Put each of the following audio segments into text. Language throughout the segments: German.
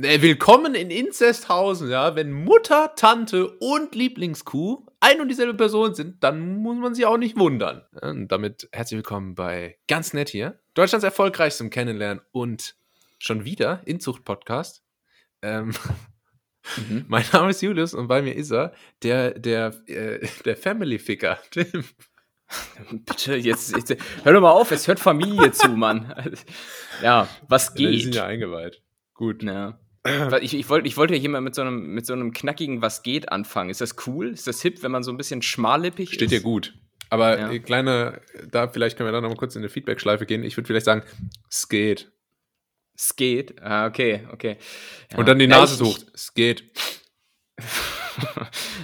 Äh, willkommen in Inzesthausen, ja. Wenn Mutter, Tante und Lieblingskuh ein und dieselbe Person sind, dann muss man sich auch nicht wundern. Und damit herzlich willkommen bei Ganz Nett hier, Deutschlands erfolgreichstem Kennenlernen und schon wieder Inzucht-Podcast. Ähm, mhm. Mein Name ist Julius und bei mir ist er, der, der, äh, der Family-Ficker, Tim. Bitte, jetzt, jetzt, hör doch mal auf, es hört Familie zu, Mann. Ja, was geht? Ja, die sind ja eingeweiht. Gut. Ja. Ich, ich, wollte, ich wollte ja hier mal mit so, einem, mit so einem knackigen Was geht anfangen. Ist das cool? Ist das hip, wenn man so ein bisschen schmallippig Steht ist? Steht dir gut. Aber ja. kleine, da vielleicht können wir dann noch mal kurz in eine Feedback-Schleife gehen. Ich würde vielleicht sagen, es geht. Es geht? Ah, okay, okay. Ja. Und dann die Nase ja, sucht. Es geht.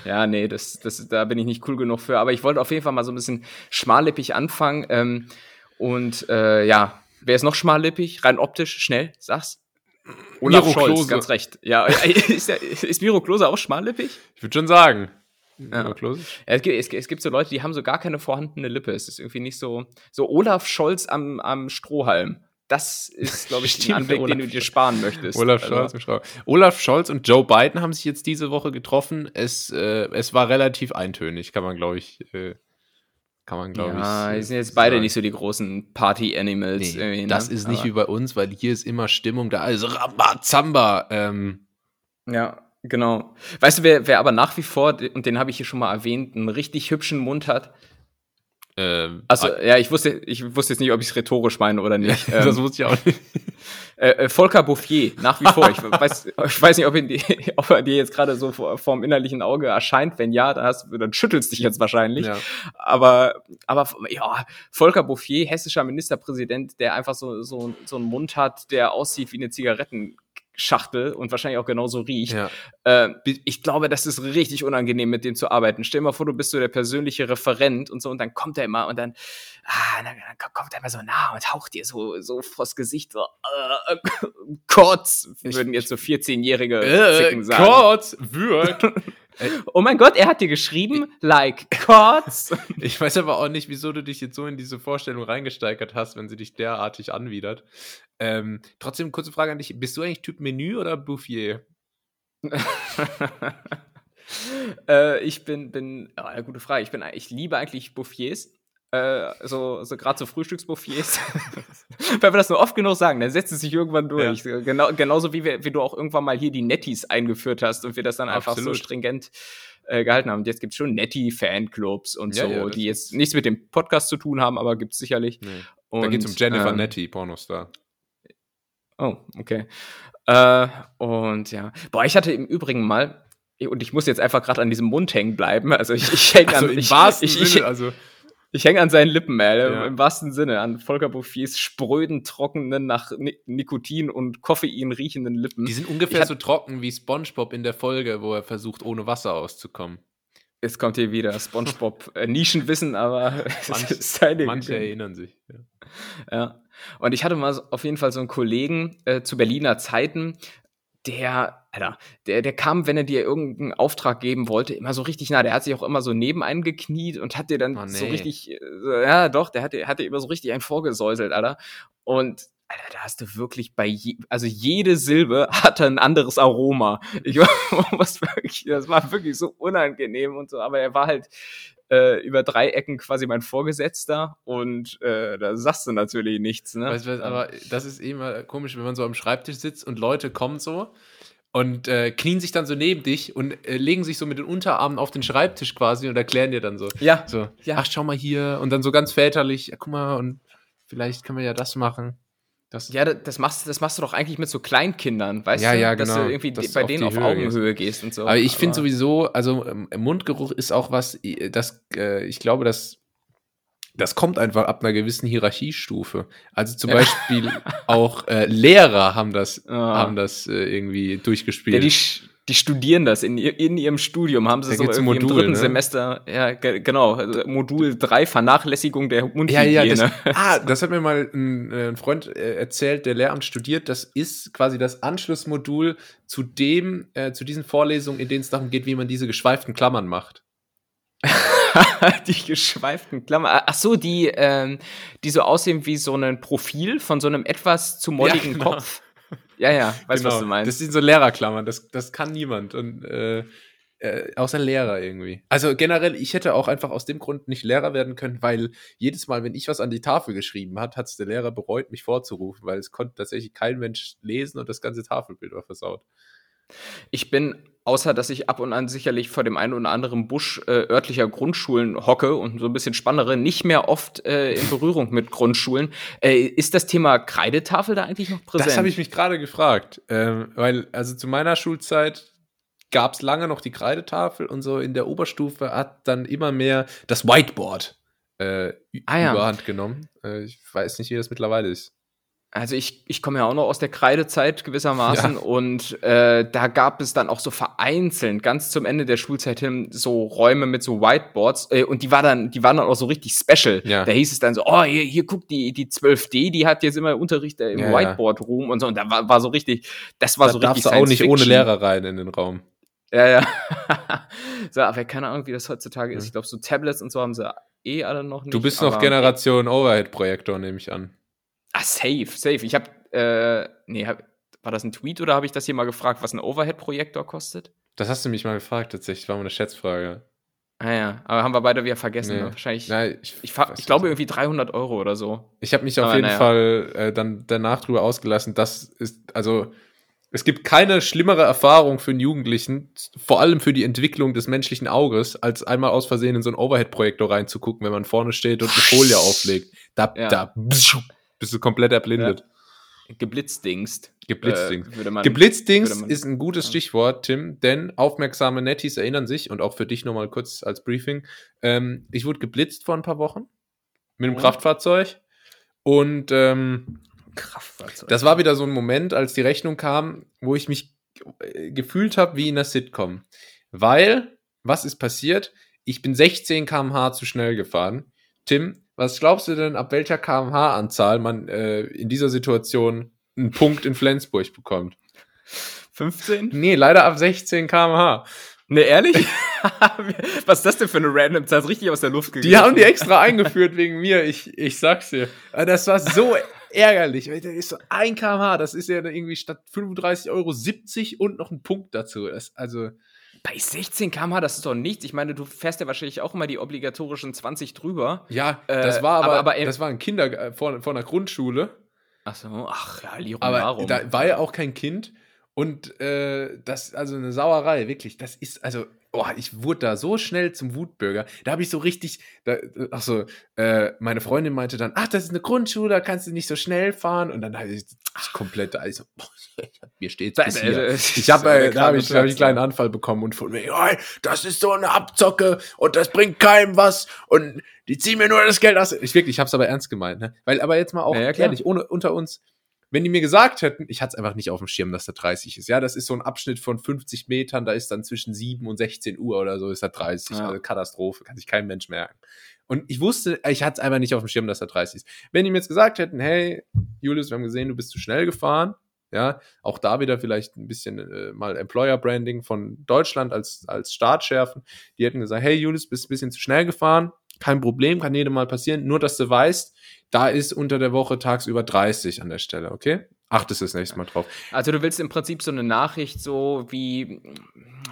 ja, nee, das, das, da bin ich nicht cool genug für. Aber ich wollte auf jeden Fall mal so ein bisschen schmallippig anfangen. Ähm, und äh, ja, wer ist noch schmallippig? Rein optisch, schnell, sag's. Olaf Miro Scholz, Klose. ganz recht. Ja, ist, der, ist Miro Klose auch schmallippig? Ich würde schon sagen. Ja. Ja, es, gibt, es, es, gibt so Leute, die haben so gar keine vorhandene Lippe. Es ist irgendwie nicht so. So Olaf Scholz am, am Strohhalm. Das ist, glaube ich, ein Anblick, den du dir sparen möchtest. Olaf also. Scholz, also. Olaf Scholz und Joe Biden haben sich jetzt diese Woche getroffen. Es, äh, es war relativ eintönig, kann man, glaube ich, äh, kann man, glaube ja, ich. die sind jetzt beide sagen. nicht so die großen Party-Animals. Nee, ne? Das ist nicht Aber wie bei uns, weil hier ist immer Stimmung da. Also Rambazamba. Ähm. Ja, genau. Weißt du, wer, wer aber nach wie vor, und den habe ich hier schon mal erwähnt, einen richtig hübschen Mund hat? Ähm, also, ja, ich wusste, ich wusste jetzt nicht, ob ich es rhetorisch meine oder nicht. das ähm, wusste ich auch nicht. Äh, äh, Volker Bouffier, nach wie vor. Ich weiß, ich weiß nicht, ob, die, ob er dir jetzt gerade so vor, vorm innerlichen Auge erscheint. Wenn ja, dann, hast, dann schüttelst dich jetzt wahrscheinlich. Ja. Aber, aber ja, Volker Bouffier, hessischer Ministerpräsident, der einfach so, so, so einen Mund hat, der aussieht wie eine Zigaretten Schachtel und wahrscheinlich auch genauso riecht. Ja. Äh, ich glaube, das ist richtig unangenehm, mit dem zu arbeiten. Stell dir mal vor, du bist so der persönliche Referent und so, und dann kommt er immer und dann, ah, dann, dann kommt er immer so nah und haucht dir so, so vors Gesicht so, äh, Kotz, würden jetzt so 14-Jährige äh, sagen. Kotz, wirk. oh mein Gott, er hat dir geschrieben, like Kotz. Ich weiß aber auch nicht, wieso du dich jetzt so in diese Vorstellung reingesteigert hast, wenn sie dich derartig anwidert. Ähm, trotzdem, kurze Frage an dich. Bist du eigentlich Typ Menü oder Bouffier? äh, ich bin, bin, ja, gute Frage. Ich, bin, ich liebe eigentlich Bouffiers. Äh, so, so gerade so Frühstücksbouffiers. Wenn wir das nur oft genug sagen, dann setzt es sich irgendwann durch. Ja. Genau, genauso wie, wir, wie du auch irgendwann mal hier die Netties eingeführt hast und wir das dann Absolut. einfach so stringent äh, gehalten haben. Und jetzt gibt es schon Netty-Fanclubs und ja, so, ja, die jetzt nichts mit dem Podcast zu tun haben, aber gibt es sicherlich. Nee. Und, da geht es um Jennifer ähm, Netty, Pornostar. Oh, okay. Äh, und ja. Boah, ich hatte im Übrigen mal, und ich muss jetzt einfach gerade an diesem Mund hängen bleiben. Also ich, ich hänge also an, ich, ich, ich, Sinne, also ich hänge an seinen Lippen, ey, ja. im wahrsten Sinne, an Volker Bouffiers spröden, trockenen, nach Nikotin und Koffein riechenden Lippen. Die sind ungefähr so trocken wie SpongeBob in der Folge, wo er versucht, ohne Wasser auszukommen. Jetzt kommt hier wieder SpongeBob äh, Nischenwissen, aber Manch, manche erinnern sich. Ja. ja. Und ich hatte mal auf jeden Fall so einen Kollegen äh, zu Berliner Zeiten, der, Alter, der, der kam, wenn er dir irgendeinen Auftrag geben wollte, immer so richtig nah. Der hat sich auch immer so neben einen gekniet und hat dir dann oh, nee. so richtig, äh, ja doch, der hat dir, hat dir immer so richtig einen vorgesäuselt, Alter. Und Alter, da hast du wirklich bei je, also jede Silbe hatte ein anderes Aroma. Ich war, was wirklich, das war wirklich so unangenehm und so, aber er war halt äh, über drei Ecken quasi mein Vorgesetzter und äh, da sagst du natürlich nichts. Ne? Weißt du, aber das ist immer komisch, wenn man so am Schreibtisch sitzt und Leute kommen so und äh, knien sich dann so neben dich und äh, legen sich so mit den Unterarmen auf den Schreibtisch quasi und erklären dir dann so. Ja. So, ja. ach, schau mal hier. Und dann so ganz väterlich, ja, guck mal, und vielleicht können wir ja das machen. Das ja, das machst, das machst du doch eigentlich mit so Kleinkindern, weißt ja, du? Ja, dass genau. du irgendwie das bei denen auf, auf Augenhöhe gehst. gehst. und so. Aber ich finde sowieso, also ähm, Mundgeruch ist auch was, das, äh, ich glaube, das, das kommt einfach ab einer gewissen Hierarchiestufe. Also zum Beispiel auch äh, Lehrer haben das, ah. haben das äh, irgendwie durchgespielt. Ja, die, die studieren das in, in ihrem Studium, haben sie da so irgendwie Modul, im dritten ne? Semester, ja, genau, also Modul 3, Vernachlässigung der Mundhygiene. Ja, ja, das, ah, das hat mir mal ein, äh, ein Freund äh, erzählt, der Lehramt studiert. Das ist quasi das Anschlussmodul zu dem, äh, zu diesen Vorlesungen, in denen es darum geht, wie man diese geschweiften Klammern macht. die geschweiften Klammern. Ach so, die, ähm, die so aussehen wie so ein Profil von so einem etwas zu molligen ja, genau. Kopf. Ja, ja, weißt genau. was du meinst. Das sind so Lehrerklammern, das, das kann niemand. Und äh, äh, außer Lehrer irgendwie. Also generell, ich hätte auch einfach aus dem Grund nicht Lehrer werden können, weil jedes Mal, wenn ich was an die Tafel geschrieben hat, hat es der Lehrer bereut, mich vorzurufen, weil es konnte tatsächlich kein Mensch lesen und das ganze Tafelbild war versaut. Ich bin, außer dass ich ab und an sicherlich vor dem einen oder anderen Busch äh, örtlicher Grundschulen hocke und so ein bisschen spannere, nicht mehr oft äh, in Berührung mit Grundschulen. Äh, ist das Thema Kreidetafel da eigentlich noch präsent? Das habe ich mich gerade gefragt, ähm, weil also zu meiner Schulzeit gab es lange noch die Kreidetafel und so in der Oberstufe hat dann immer mehr das Whiteboard äh, ah, ja. überhand genommen. Äh, ich weiß nicht, wie das mittlerweile ist. Also ich, ich komme ja auch noch aus der Kreidezeit gewissermaßen ja. und äh, da gab es dann auch so vereinzelt ganz zum Ende der Schulzeit hin so Räume mit so Whiteboards äh, und die war dann die waren dann auch so richtig special. Ja. Da hieß es dann so, oh hier, hier guck die die 12D, die hat jetzt immer Unterricht im ja, Whiteboard Room und so und da war, war so richtig, das war da so richtig. Darfst du auch nicht ohne Lehrer rein in den Raum. Ja, ja. so, aber keine Ahnung, wie das heutzutage ist. Ich glaube, so Tablets und so haben sie eh alle noch nicht. Du bist noch Generation Overhead-Projektor, nehme ich an. Ah, safe, safe. Ich habe, äh, nee, hab, war das ein Tweet oder habe ich das hier mal gefragt, was ein Overhead-Projektor kostet? Das hast du mich mal gefragt, tatsächlich. War mal eine Schätzfrage. Ah ja, aber haben wir beide wieder vergessen. Nee. Ne? Wahrscheinlich. Nein, ich, ich, ich glaube irgendwie 300 Euro oder so. Ich habe mich auf aber jeden naja. Fall äh, dann danach drüber ausgelassen. Das ist, also es gibt keine schlimmere Erfahrung für einen Jugendlichen, vor allem für die Entwicklung des menschlichen Auges, als einmal aus Versehen in so einen Overhead-Projektor reinzugucken, wenn man vorne steht und eine Folie auflegt. Da, ja. da bist du komplett erblindet. Ja. Geblitzdingst. Geblitzdingst. Äh, Geblitzdingst ist ein gutes Stichwort, Tim, denn aufmerksame Netties erinnern sich, und auch für dich nochmal kurz als Briefing, ähm, ich wurde geblitzt vor ein paar Wochen mit einem mhm. Kraftfahrzeug und ähm, Kraftfahrzeug. Das war wieder so ein Moment, als die Rechnung kam, wo ich mich äh, gefühlt habe wie in einer Sitcom. Weil, was ist passiert? Ich bin 16 km/h zu schnell gefahren. Tim, was glaubst du denn, ab welcher kmh-Anzahl man äh, in dieser Situation einen Punkt in Flensburg bekommt? 15? Nee, leider ab 16 km/h. Ne, ehrlich? Was ist das denn für eine random Zahl? Richtig aus der Luft gegangen. Die haben die extra eingeführt wegen mir, ich, ich sag's dir. Das war so ärgerlich. Das ist so ein kmh, das ist ja irgendwie statt 35 Euro 70 und noch ein Punkt dazu. Das, also. Bei 16 km/h, das ist doch nichts. Ich meine, du fährst ja wahrscheinlich auch immer die obligatorischen 20 drüber. Ja, das war aber, aber, aber das war ein Kinder äh, vor, vor einer Grundschule. Ach so, ach ja, Lirum Aber warum? da war ja auch kein Kind. Und äh, das, also eine Sauerei, wirklich. Das ist, also, oh, ich wurde da so schnell zum Wutbürger. Da habe ich so richtig, da, ach so, äh, meine Freundin meinte dann, ach, das ist eine Grundschule, da kannst du nicht so schnell fahren. Und dann habe ich ach, komplett, also, mir steht's bis hier. Ich habe, äh, da habe ich, hab ich einen kleinen Anfall bekommen und von mir, oh, das ist so eine Abzocke und das bringt keinem was und die ziehen mir nur das Geld aus. Ich wirklich, ich habe es aber ernst gemeint, ne? Weil, aber jetzt mal auch ja, ehrlich, ohne unter uns wenn die mir gesagt hätten, ich hatte es einfach nicht auf dem Schirm, dass da 30 ist. Ja, das ist so ein Abschnitt von 50 Metern, da ist dann zwischen 7 und 16 Uhr oder so, ist da 30. Ja. Also Katastrophe, kann sich kein Mensch merken. Und ich wusste, ich hatte es einfach nicht auf dem Schirm, dass da 30 ist. Wenn die mir jetzt gesagt hätten, hey, Julius, wir haben gesehen, du bist zu schnell gefahren, ja, auch da wieder vielleicht ein bisschen äh, mal Employer Branding von Deutschland als, als Staat schärfen. Die hätten gesagt, hey Julius, bist ein bisschen zu schnell gefahren, kein Problem, kann jedem mal passieren, nur dass du weißt, da ist unter der Woche tagsüber 30 an der Stelle, okay? Achtest das nächste Mal drauf. Also du willst im Prinzip so eine Nachricht so wie,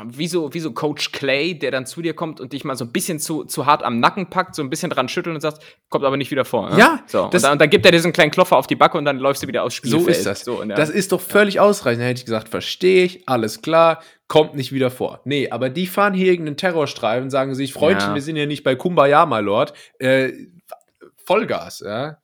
wie so, wie so Coach Clay, der dann zu dir kommt und dich mal so ein bisschen zu, zu hart am Nacken packt, so ein bisschen dran schüttelt und sagt, kommt aber nicht wieder vor. Ne? Ja. So, und, dann, und dann gibt er diesen kleinen Klopfer auf die Backe und dann läufst du wieder aufs Spielfeld. So ist das. So, das ist doch völlig ja. ausreichend. Dann hätte ich gesagt, verstehe ich, alles klar, kommt nicht wieder vor. Nee, aber die fahren hier irgendeinen Terrorstreifen, sagen sich, Freundchen, ja. wir sind ja nicht bei Kumbaya, my Lord. Äh, Vollgas, ja.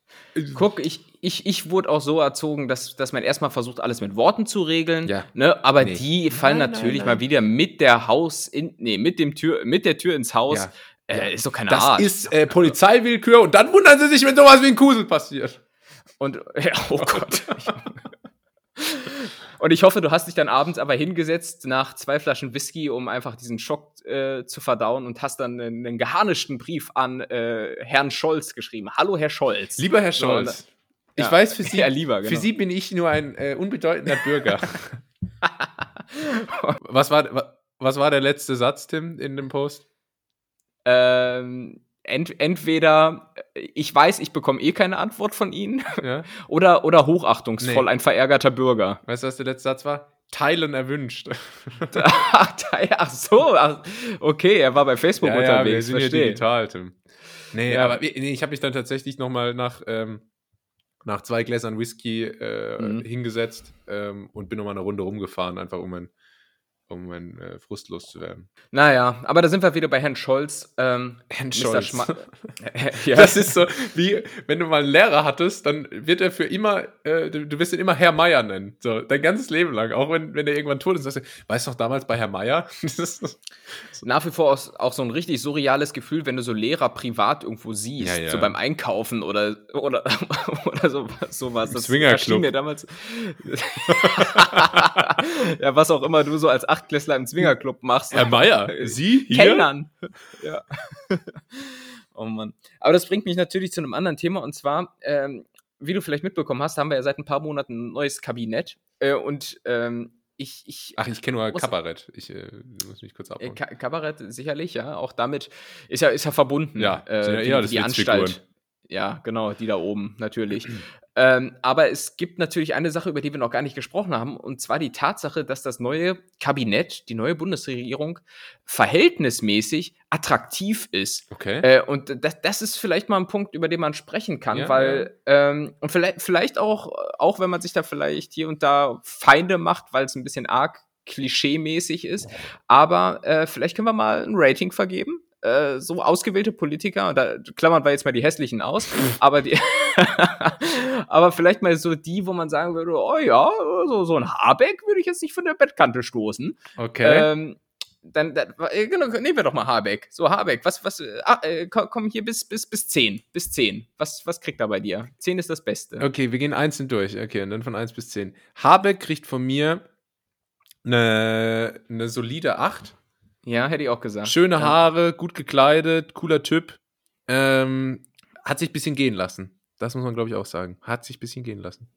Guck, ich, ich, ich wurde auch so erzogen, dass, dass man erstmal versucht, alles mit Worten zu regeln. Ja. Ne? Aber nee. die fallen nein, natürlich nein, nein. mal wieder mit der Haus in, nee, mit dem Tür, mit der Tür ins Haus. Ja. Äh, ist doch keine das Art. Das ist äh, Polizeiwillkür und dann wundern sie sich, wenn sowas wie ein Kusel passiert. Und, ja, oh Gott. Und ich hoffe, du hast dich dann abends aber hingesetzt nach zwei Flaschen Whisky, um einfach diesen Schock äh, zu verdauen und hast dann einen, einen geharnischten Brief an äh, Herrn Scholz geschrieben. Hallo, Herr Scholz. Lieber Herr Scholz. So, ich ja, weiß, für Sie, ja, lieber, genau. für Sie bin ich nur ein äh, unbedeutender Bürger. was, war, was war der letzte Satz, Tim, in dem Post? Ähm, ent, entweder ich weiß, ich bekomme eh keine Antwort von Ihnen ja. oder, oder hochachtungsvoll, nee. ein verärgerter Bürger. Weißt du, was der letzte Satz war? Teilen erwünscht. ach, so, ach, okay, er war bei Facebook ja, unterwegs. Ja, wir sind verstehe. digital, Tim. Nee, ja. aber nee, ich habe mich dann tatsächlich noch mal nach, ähm, nach zwei Gläsern Whisky äh, mhm. hingesetzt ähm, und bin noch mal eine Runde rumgefahren, einfach um mein um meinen äh, Frust loszuwerden. Naja, aber da sind wir wieder bei Herrn Scholz. Ähm, Herrn Scholz. ja. Das ist so, wie wenn du mal einen Lehrer hattest, dann wird er für immer, äh, du, du wirst ihn immer Herr Meier nennen. So, dein ganzes Leben lang. Auch wenn, wenn er irgendwann tot ist, sagst du, weißt du noch damals bei Herr Meier? Nach wie vor auch so ein richtig surreales Gefühl, wenn du so Lehrer privat irgendwo siehst, ja, ja. so beim Einkaufen oder, oder, oder so, sowas. Das Swingerclub. mir damals. ja, was auch immer du so als Achtklässler im Zwingerclub machst. Herr Meier, Sie hier? Kellnern. ja. oh Mann. Aber das bringt mich natürlich zu einem anderen Thema und zwar, ähm, wie du vielleicht mitbekommen hast, haben wir ja seit ein paar Monaten ein neues Kabinett äh, und ähm, ich, ich, Ach, ich kenne nur Kabarett. Ich äh, muss mich kurz abholen. Ka Kabarett sicherlich, ja. Auch damit ist ja, ist ja verbunden. Ja, äh, ja die, die Anstalt. Ja, genau, die da oben natürlich. ähm, aber es gibt natürlich eine Sache, über die wir noch gar nicht gesprochen haben, und zwar die Tatsache, dass das neue Kabinett, die neue Bundesregierung verhältnismäßig attraktiv ist. Okay. Äh, und das, das ist vielleicht mal ein Punkt, über den man sprechen kann, ja, weil ja. Ähm, und vielleicht, vielleicht auch, auch wenn man sich da vielleicht hier und da Feinde macht, weil es ein bisschen arg klischee-mäßig ist. Aber äh, vielleicht können wir mal ein Rating vergeben äh, so ausgewählte Politiker, und da klammern wir jetzt mal die hässlichen aus, aber die, aber vielleicht mal so die, wo man sagen würde, oh ja, so, so ein Habeck würde ich jetzt nicht von der Bettkante stoßen. Okay. Ähm, dann, dann äh, genau, nehmen wir doch mal Habeck. So, Habeck, was, was, ah, äh, komm hier bis, bis, bis 10. Bis 10. Was, was kriegt er bei dir? 10 ist das Beste. Okay, wir gehen einzeln durch. Okay, und dann von 1 bis 10. Habeck kriegt von mir eine, eine solide 8. Ja, hätte ich auch gesagt. Schöne. Haare, gut gekleidet, cooler Typ. Ähm, hat sich ein bisschen gehen lassen. Das muss man, glaube ich, auch sagen. Hat sich ein bisschen gehen lassen.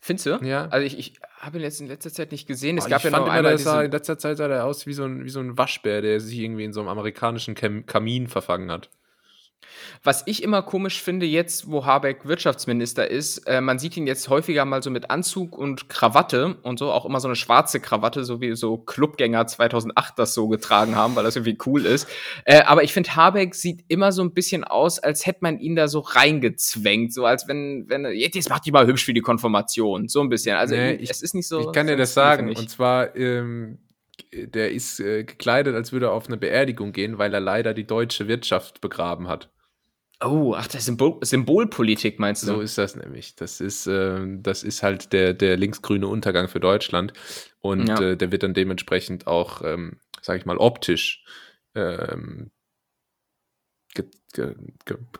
Findest du? Ja. Also ich, ich habe ihn jetzt in letzter Zeit nicht gesehen. Es oh, gab ja noch einmal sah, in letzter Zeit sah er aus wie so, ein, wie so ein Waschbär, der sich irgendwie in so einem amerikanischen Kamin verfangen hat. Was ich immer komisch finde, jetzt, wo Habeck Wirtschaftsminister ist, äh, man sieht ihn jetzt häufiger mal so mit Anzug und Krawatte und so, auch immer so eine schwarze Krawatte, so wie so Clubgänger 2008 das so getragen haben, weil das irgendwie cool ist. Äh, aber ich finde, Habeck sieht immer so ein bisschen aus, als hätte man ihn da so reingezwängt, so als wenn, wenn, jetzt macht die mal hübsch für die Konfirmation, so ein bisschen. Also nee, ich, es ist nicht so. Ich kann dir das sagen, und zwar, ähm, der ist äh, gekleidet, als würde er auf eine Beerdigung gehen, weil er leider die deutsche Wirtschaft begraben hat. Oh, ach, das Symbol Symbolpolitik meinst du? So ist das nämlich. Das ist, äh, das ist halt der, der linksgrüne Untergang für Deutschland. Und ja. äh, der wird dann dementsprechend auch, ähm, sag ich mal, optisch ähm,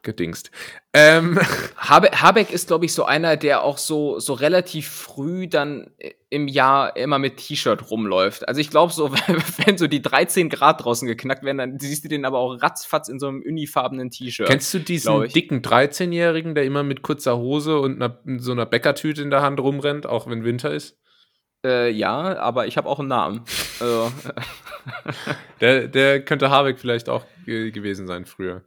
gedingst. Ähm. Habe, Habeck ist, glaube ich, so einer, der auch so, so relativ früh dann im Jahr immer mit T-Shirt rumläuft. Also ich glaube so, wenn so die 13 Grad draußen geknackt werden, dann siehst du den aber auch ratzfatz in so einem unifarbenen T-Shirt. Kennst du diesen dicken 13-Jährigen, der immer mit kurzer Hose und einer, so einer Bäckertüte in der Hand rumrennt, auch wenn Winter ist? Äh, ja, aber ich habe auch einen Namen. also. der, der könnte Habeck vielleicht auch gewesen sein früher.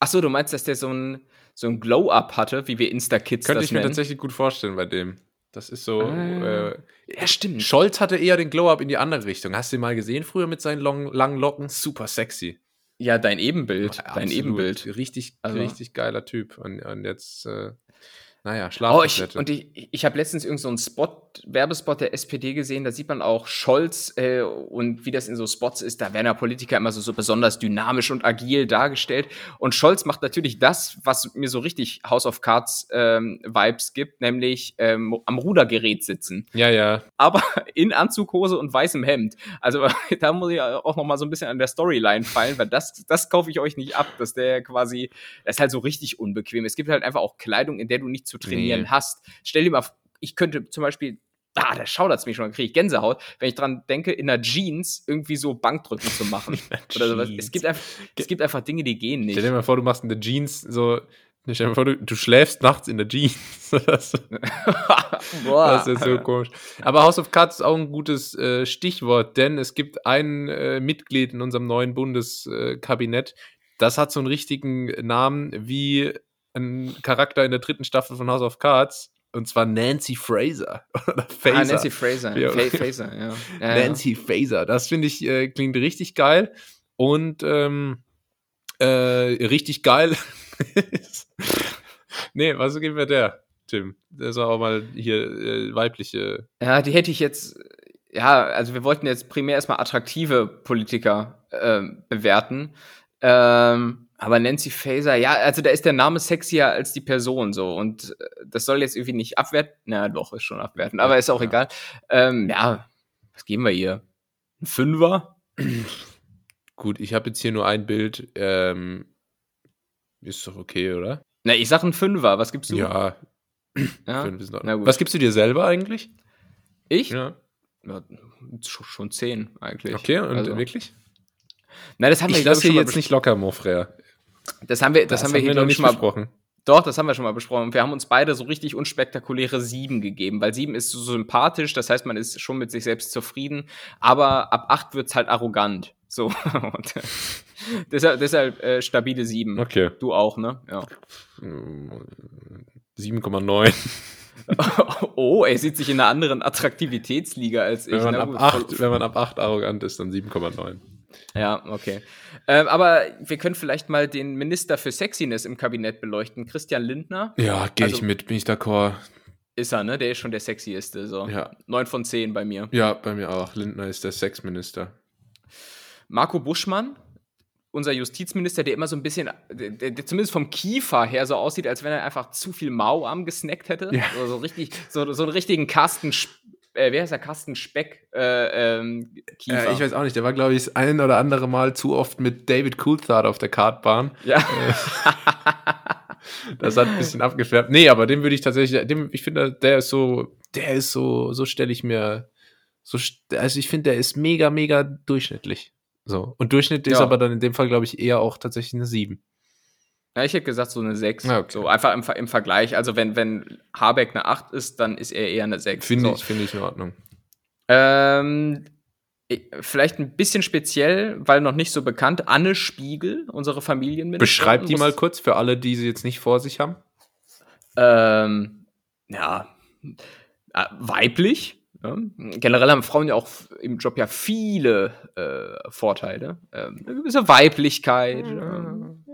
Ach so, du meinst, dass der so ein, so ein Glow-Up hatte, wie wir Insta-Kids Könnte ich mir tatsächlich gut vorstellen bei dem. Das ist so. Ah, äh, ja, stimmt. Scholz hatte eher den Glow-Up in die andere Richtung. Hast du ihn mal gesehen früher mit seinen long, langen Locken? Super sexy. Ja, dein Ebenbild. Ja, dein Ebenbild. Richtig, also. richtig geiler Typ. Und, und jetzt. Äh, naja, Schlaftablette. Oh, ich, und ich, ich habe letztens irgendeinen so Spot, Werbespot der SPD gesehen, da sieht man auch Scholz äh, und wie das in so Spots ist, da werden ja Politiker immer so, so besonders dynamisch und agil dargestellt. Und Scholz macht natürlich das, was mir so richtig House of Cards ähm, Vibes gibt, nämlich ähm, am Rudergerät sitzen. Ja, ja. Aber in Anzughose und weißem Hemd. Also da muss ich auch noch mal so ein bisschen an der Storyline fallen, weil das, das kaufe ich euch nicht ab, dass der quasi, das ist halt so richtig unbequem. Es gibt halt einfach auch Kleidung, in der du nicht zu trainieren nee. hast. Stell dir mal, ich könnte zum Beispiel ah, da schaudert es mich schon, dann kriege ich Gänsehaut, wenn ich dran denke, in einer Jeans irgendwie so Bankdrücken zu machen. oder sowas. Es gibt, einfach, es gibt einfach Dinge, die gehen nicht. Stell dir mal vor, du machst in der Jeans so. Stell dir mal vor, du, du schläfst nachts in der Jeans. das, Boah. das ist so komisch. Aber House of Cards ist auch ein gutes äh, Stichwort, denn es gibt ein äh, Mitglied in unserem neuen Bundeskabinett, das hat so einen richtigen Namen wie ein Charakter in der dritten Staffel von House of Cards. Und zwar Nancy Fraser. Oder Faser. Ah, Nancy Fraser. Ja. Fraser, ja. ja Nancy ja. Fraser. Das finde ich, äh, klingt richtig geil. Und ähm, äh, richtig geil. nee, was geben wir der, Tim? Der ist auch mal hier äh, weibliche. Ja, die hätte ich jetzt. Ja, also wir wollten jetzt primär erstmal attraktive Politiker äh, bewerten. Ähm, aber Nancy Faser, ja, also da ist der Name sexier als die Person so. Und äh, das soll jetzt irgendwie nicht abwerten. Na doch, ist schon abwerten, aber ist auch ja. egal. Ähm, ja, was geben wir hier? Ein Fünfer? Gut, ich habe jetzt hier nur ein Bild. Ähm, ist doch okay, oder? Na, ich sag ein Fünfer. Was gibst du? Ja. ja? Was gibst du dir selber eigentlich? Ich? Ja. ja schon zehn eigentlich. Okay, und also. wirklich? Na, das haben ich wir lasse jetzt nicht locker, mon frère. Das haben wir, das, das haben wir hier noch nicht mal besprochen. Doch, das haben wir schon mal besprochen. Wir haben uns beide so richtig unspektakuläre sieben gegeben, weil sieben ist so sympathisch, das heißt, man ist schon mit sich selbst zufrieden, aber ab acht wird's halt arrogant. So. Und, äh, deshalb deshalb äh, stabile sieben. Okay. Du auch, ne? Ja. 7,9. oh, er sieht sich in einer anderen Attraktivitätsliga als ich. Wenn man, ab, acht, wenn man ab 8 arrogant ist, dann 7,9. Ja, okay. Ähm, aber wir können vielleicht mal den Minister für Sexiness im Kabinett beleuchten, Christian Lindner. Ja, gehe also, ich mit, bin ich d'accord. Ist er, ne? Der ist schon der sexieste. So. Ja. 9 von 10 bei mir. Ja, bei mir auch. Lindner ist der Sexminister. Marco Buschmann, unser Justizminister, der immer so ein bisschen, der, der, zumindest vom Kiefer her so aussieht, als wenn er einfach zu viel Mauarm gesnackt hätte. Ja. So, so richtig, so, so einen richtigen Kasten äh, wer ist der Carsten Speck äh, ähm, Kiefer? Äh, ich weiß auch nicht, der war, glaube ich, ein oder andere Mal zu oft mit David Coulthard auf der Kartbahn. Ja. das hat ein bisschen abgefärbt. Nee, aber den würde ich tatsächlich, dem, ich finde, der ist so, der ist so, so stelle ich mir, so, also ich finde, der ist mega, mega durchschnittlich. So. Und Durchschnitt ja. ist aber dann in dem Fall, glaube ich, eher auch tatsächlich eine 7. Ja, ich hätte gesagt so eine 6. Ah, okay. So einfach im, im, Vergleich. Also wenn, wenn Habeck eine 8 ist, dann ist er eher eine 6. Finde so. ich, find ich in Ordnung. Ähm, vielleicht ein bisschen speziell, weil noch nicht so bekannt. Anne Spiegel, unsere Familienministerin. Beschreib die mal kurz für alle, die sie jetzt nicht vor sich haben. Ähm, ja, äh, weiblich. Ja. Generell haben Frauen ja auch im Job ja viele äh, Vorteile. Ähm, eine gewisse Weiblichkeit. Mhm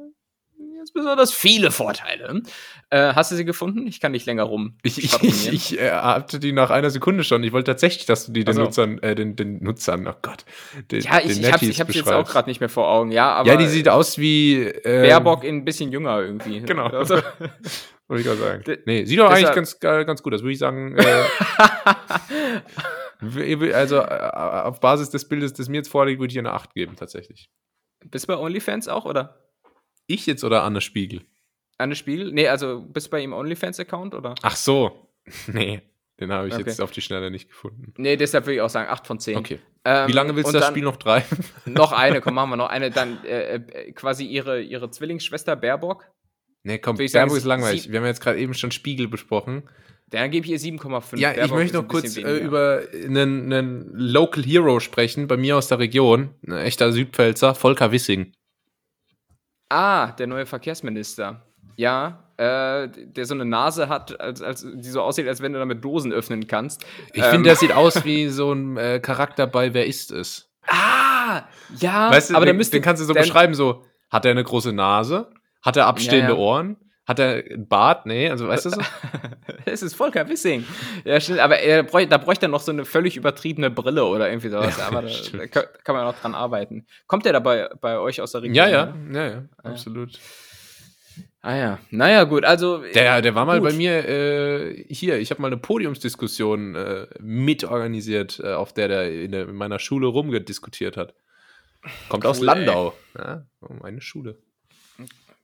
ganz besonders viele Vorteile. Äh, hast du sie gefunden? Ich kann nicht länger rum. Ich, ich, ich, äh, hatte die nach einer Sekunde schon. Ich wollte tatsächlich, dass du die den also. Nutzern, äh, den, den Nutzern, oh Gott. Den, ja, ich, ich hab's, ich hab's jetzt auch gerade nicht mehr vor Augen, ja, aber. Ja, die sieht aus wie. Ähm, Baerbock in ein bisschen jünger irgendwie. Genau. Also, Wollte ich gerade sagen. Nee, sieht doch eigentlich ganz, ganz gut aus, würde ich sagen. Äh, also äh, auf Basis des Bildes, das mir jetzt vorliegt, würde ich eine 8 geben, tatsächlich. Bist du bei OnlyFans auch, oder? Ich jetzt oder Anne Spiegel? Anne Spiegel? Nee, also bist du bei ihm OnlyFans-Account oder? Ach so. Nee, den habe ich okay. jetzt auf die Schnelle nicht gefunden. Nee, deshalb würde ich auch sagen 8 von 10. Okay. Ähm, Wie lange willst du das Spiel noch treiben? Noch eine, komm, machen wir noch eine. Dann äh, äh quasi ihre, ihre Zwillingsschwester Baerbock. Nee, komm, Baerbock sagen, ist langweilig. Wir haben jetzt gerade eben schon Spiegel besprochen. Dann gebe ich ihr 7,5. Ja, Baerbock ich möchte noch kurz äh, über einen, einen Local Hero sprechen, bei mir aus der Region. Ein echter Südpfälzer, Volker Wissing. Ah, der neue Verkehrsminister. Ja, äh, der so eine Nase hat, als, als, die so aussieht, als wenn du damit Dosen öffnen kannst. Ich ähm. finde, der sieht aus wie so ein äh, Charakter bei Wer ist es? Ah, ja. Weißt du, aber den, den kannst du so beschreiben, so, hat er eine große Nase? Hat er abstehende ja, ja. Ohren? Hat er einen Bart? Nee, also weißt du so? es ist Volker Wissing. Ja, stimmt, aber er bräuchte, da bräuchte er noch so eine völlig übertriebene Brille oder irgendwie sowas. Ja, aber da, da, kann man noch dran arbeiten. Kommt der dabei bei euch aus der Region? Ja, ja, ja, ja, absolut. Ah ja, naja, gut, also. Der, der war mal bei mir äh, hier, ich habe mal eine Podiumsdiskussion äh, mitorganisiert, äh, auf der der in, der in, meiner Schule rumgediskutiert hat. Kommt cool, aus Landau. Ja, meine Schule.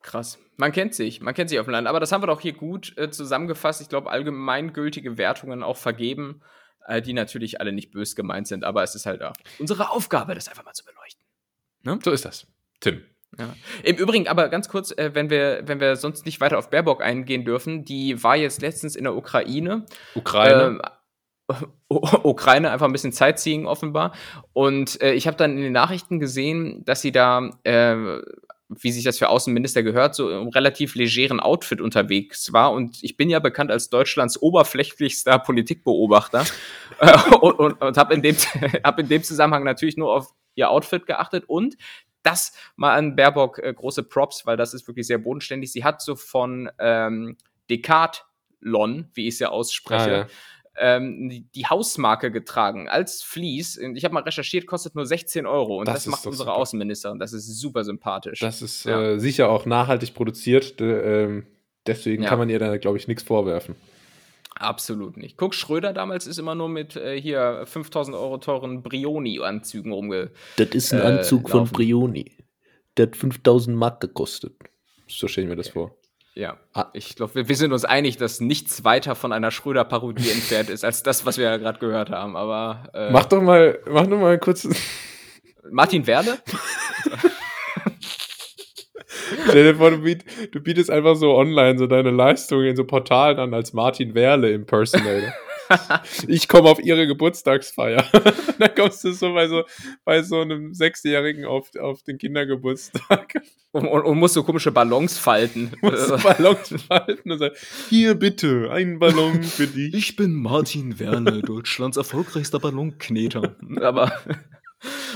Krass. Man kennt sich, man kennt sich auf dem Land. Aber das haben wir doch hier gut äh, zusammengefasst. Ich glaube, allgemeingültige Wertungen auch vergeben, äh, die natürlich alle nicht bös gemeint sind. Aber es ist halt auch unsere Aufgabe, das einfach mal zu beleuchten. Ne? So ist das. Tim. Ja. Im Übrigen, aber ganz kurz, äh, wenn, wir, wenn wir sonst nicht weiter auf Baerbock eingehen dürfen, die war jetzt letztens in der Ukraine. Ukraine. Ähm, Ukraine einfach ein bisschen Sightseeing offenbar. Und äh, ich habe dann in den Nachrichten gesehen, dass sie da äh, wie sich das für Außenminister gehört, so im relativ legeren Outfit unterwegs war. Und ich bin ja bekannt als Deutschlands oberflächlichster Politikbeobachter äh, und, und, und habe in, dem, hab in dem Zusammenhang natürlich nur auf ihr Outfit geachtet und das mal an Baerbock äh, große Props, weil das ist wirklich sehr bodenständig. Sie hat so von ähm, Decathlon, wie ich es ja ausspreche, ah, ja ähm, die Hausmarke getragen als Fleece. Ich habe mal recherchiert, kostet nur 16 Euro und das, das macht unsere super. Außenministerin. Das ist super sympathisch. Das ist ja. äh, sicher auch nachhaltig produziert. Äh, deswegen ja. kann man ihr da, glaube ich, nichts vorwerfen. Absolut nicht. Guck, Schröder damals ist immer nur mit äh, hier 5000 Euro teuren Brioni-Anzügen rumge. Das ist ein Anzug äh, von Brioni. Der hat 5000 Mark gekostet. So stellen wir das vor. Ja, ah. ich glaube, wir, wir, sind uns einig, dass nichts weiter von einer Schröder-Parodie entfernt ist, als das, was wir ja gerade gehört haben. Aber äh, mach doch mal, mach doch mal kurz. Martin Werle? Stell dir vor, du, biet, du, bietest einfach so online so deine Leistungen in so Portalen an als Martin Werle Impersonator ich komme auf ihre Geburtstagsfeier. dann kommst du so bei so, bei so einem Sechsjährigen auf, auf den Kindergeburtstag. Und, und, und musst so komische Ballons falten. Ballons falten und sagen, hier bitte, ein Ballon für dich. Ich bin Martin Werner, Deutschlands erfolgreichster Ballonkneter. Aber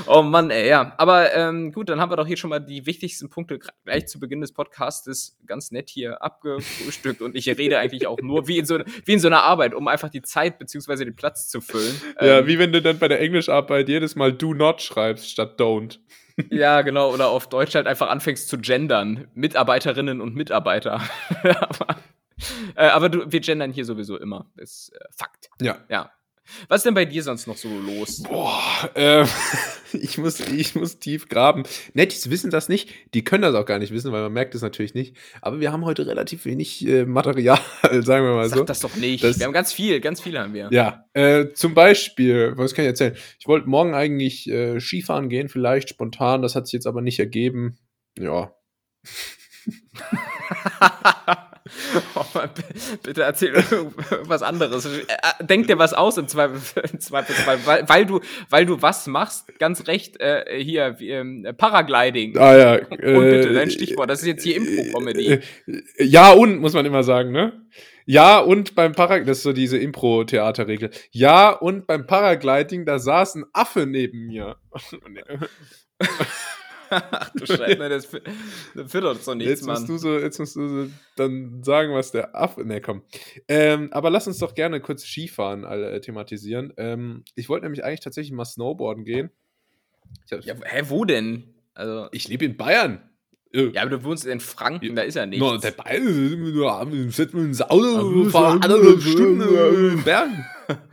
Oh Mann, ey, ja. Aber ähm, gut, dann haben wir doch hier schon mal die wichtigsten Punkte gleich zu Beginn des Podcastes ganz nett hier abgefrühstückt und ich rede eigentlich auch nur wie in so, wie in so einer Arbeit, um einfach die Zeit bzw. den Platz zu füllen. Ja, ähm, wie wenn du dann bei der Englischarbeit jedes Mal do not schreibst statt don't. Ja, genau. Oder auf Deutsch halt einfach anfängst zu gendern. Mitarbeiterinnen und Mitarbeiter. aber, äh, aber du, wir gendern hier sowieso immer. Ist äh, Fakt. Ja. Ja. Was ist denn bei dir sonst noch so los? Boah, äh, ich, muss, ich muss tief graben. Nettis wissen das nicht. Die können das auch gar nicht wissen, weil man merkt es natürlich nicht. Aber wir haben heute relativ wenig äh, Material, sagen wir mal Sag so. das doch nicht. Das, wir haben ganz viel, ganz viel haben wir. Ja, äh, zum Beispiel, was kann ich erzählen? Ich wollte morgen eigentlich äh, Skifahren gehen, vielleicht spontan. Das hat sich jetzt aber nicht ergeben. Ja. Oh, bitte erzähl was anderes. Äh, denk dir was aus im Zweifelsfall, weil, weil, du, weil du was machst, ganz recht, äh, hier, ähm, Paragliding. Ah ja. und bitte, dein äh, Stichwort, das ist jetzt hier Impro-Comedy. Äh, ja und, muss man immer sagen, ne? Ja, und beim Paragliding, das ist so diese Impro-Theaterregel. Ja, und beim Paragliding, da saß ein Affe neben mir. Ach du Scheiße, ne, das, das führt doch so nichts, jetzt musst Mann. Du so, jetzt musst du so dann sagen, was der Affe. Ne, komm. Ähm, aber lass uns doch gerne kurz Skifahren äh, thematisieren. Ähm, ich wollte nämlich eigentlich tatsächlich mal Snowboarden gehen. ja, hä, wo denn? Also, ich lebe in Bayern. Ja, aber du wohnst in Franken, da ist ja nichts. No, der Bayern, setzen wir ins Auto, fahren anderthalb Stunden in den Bergen.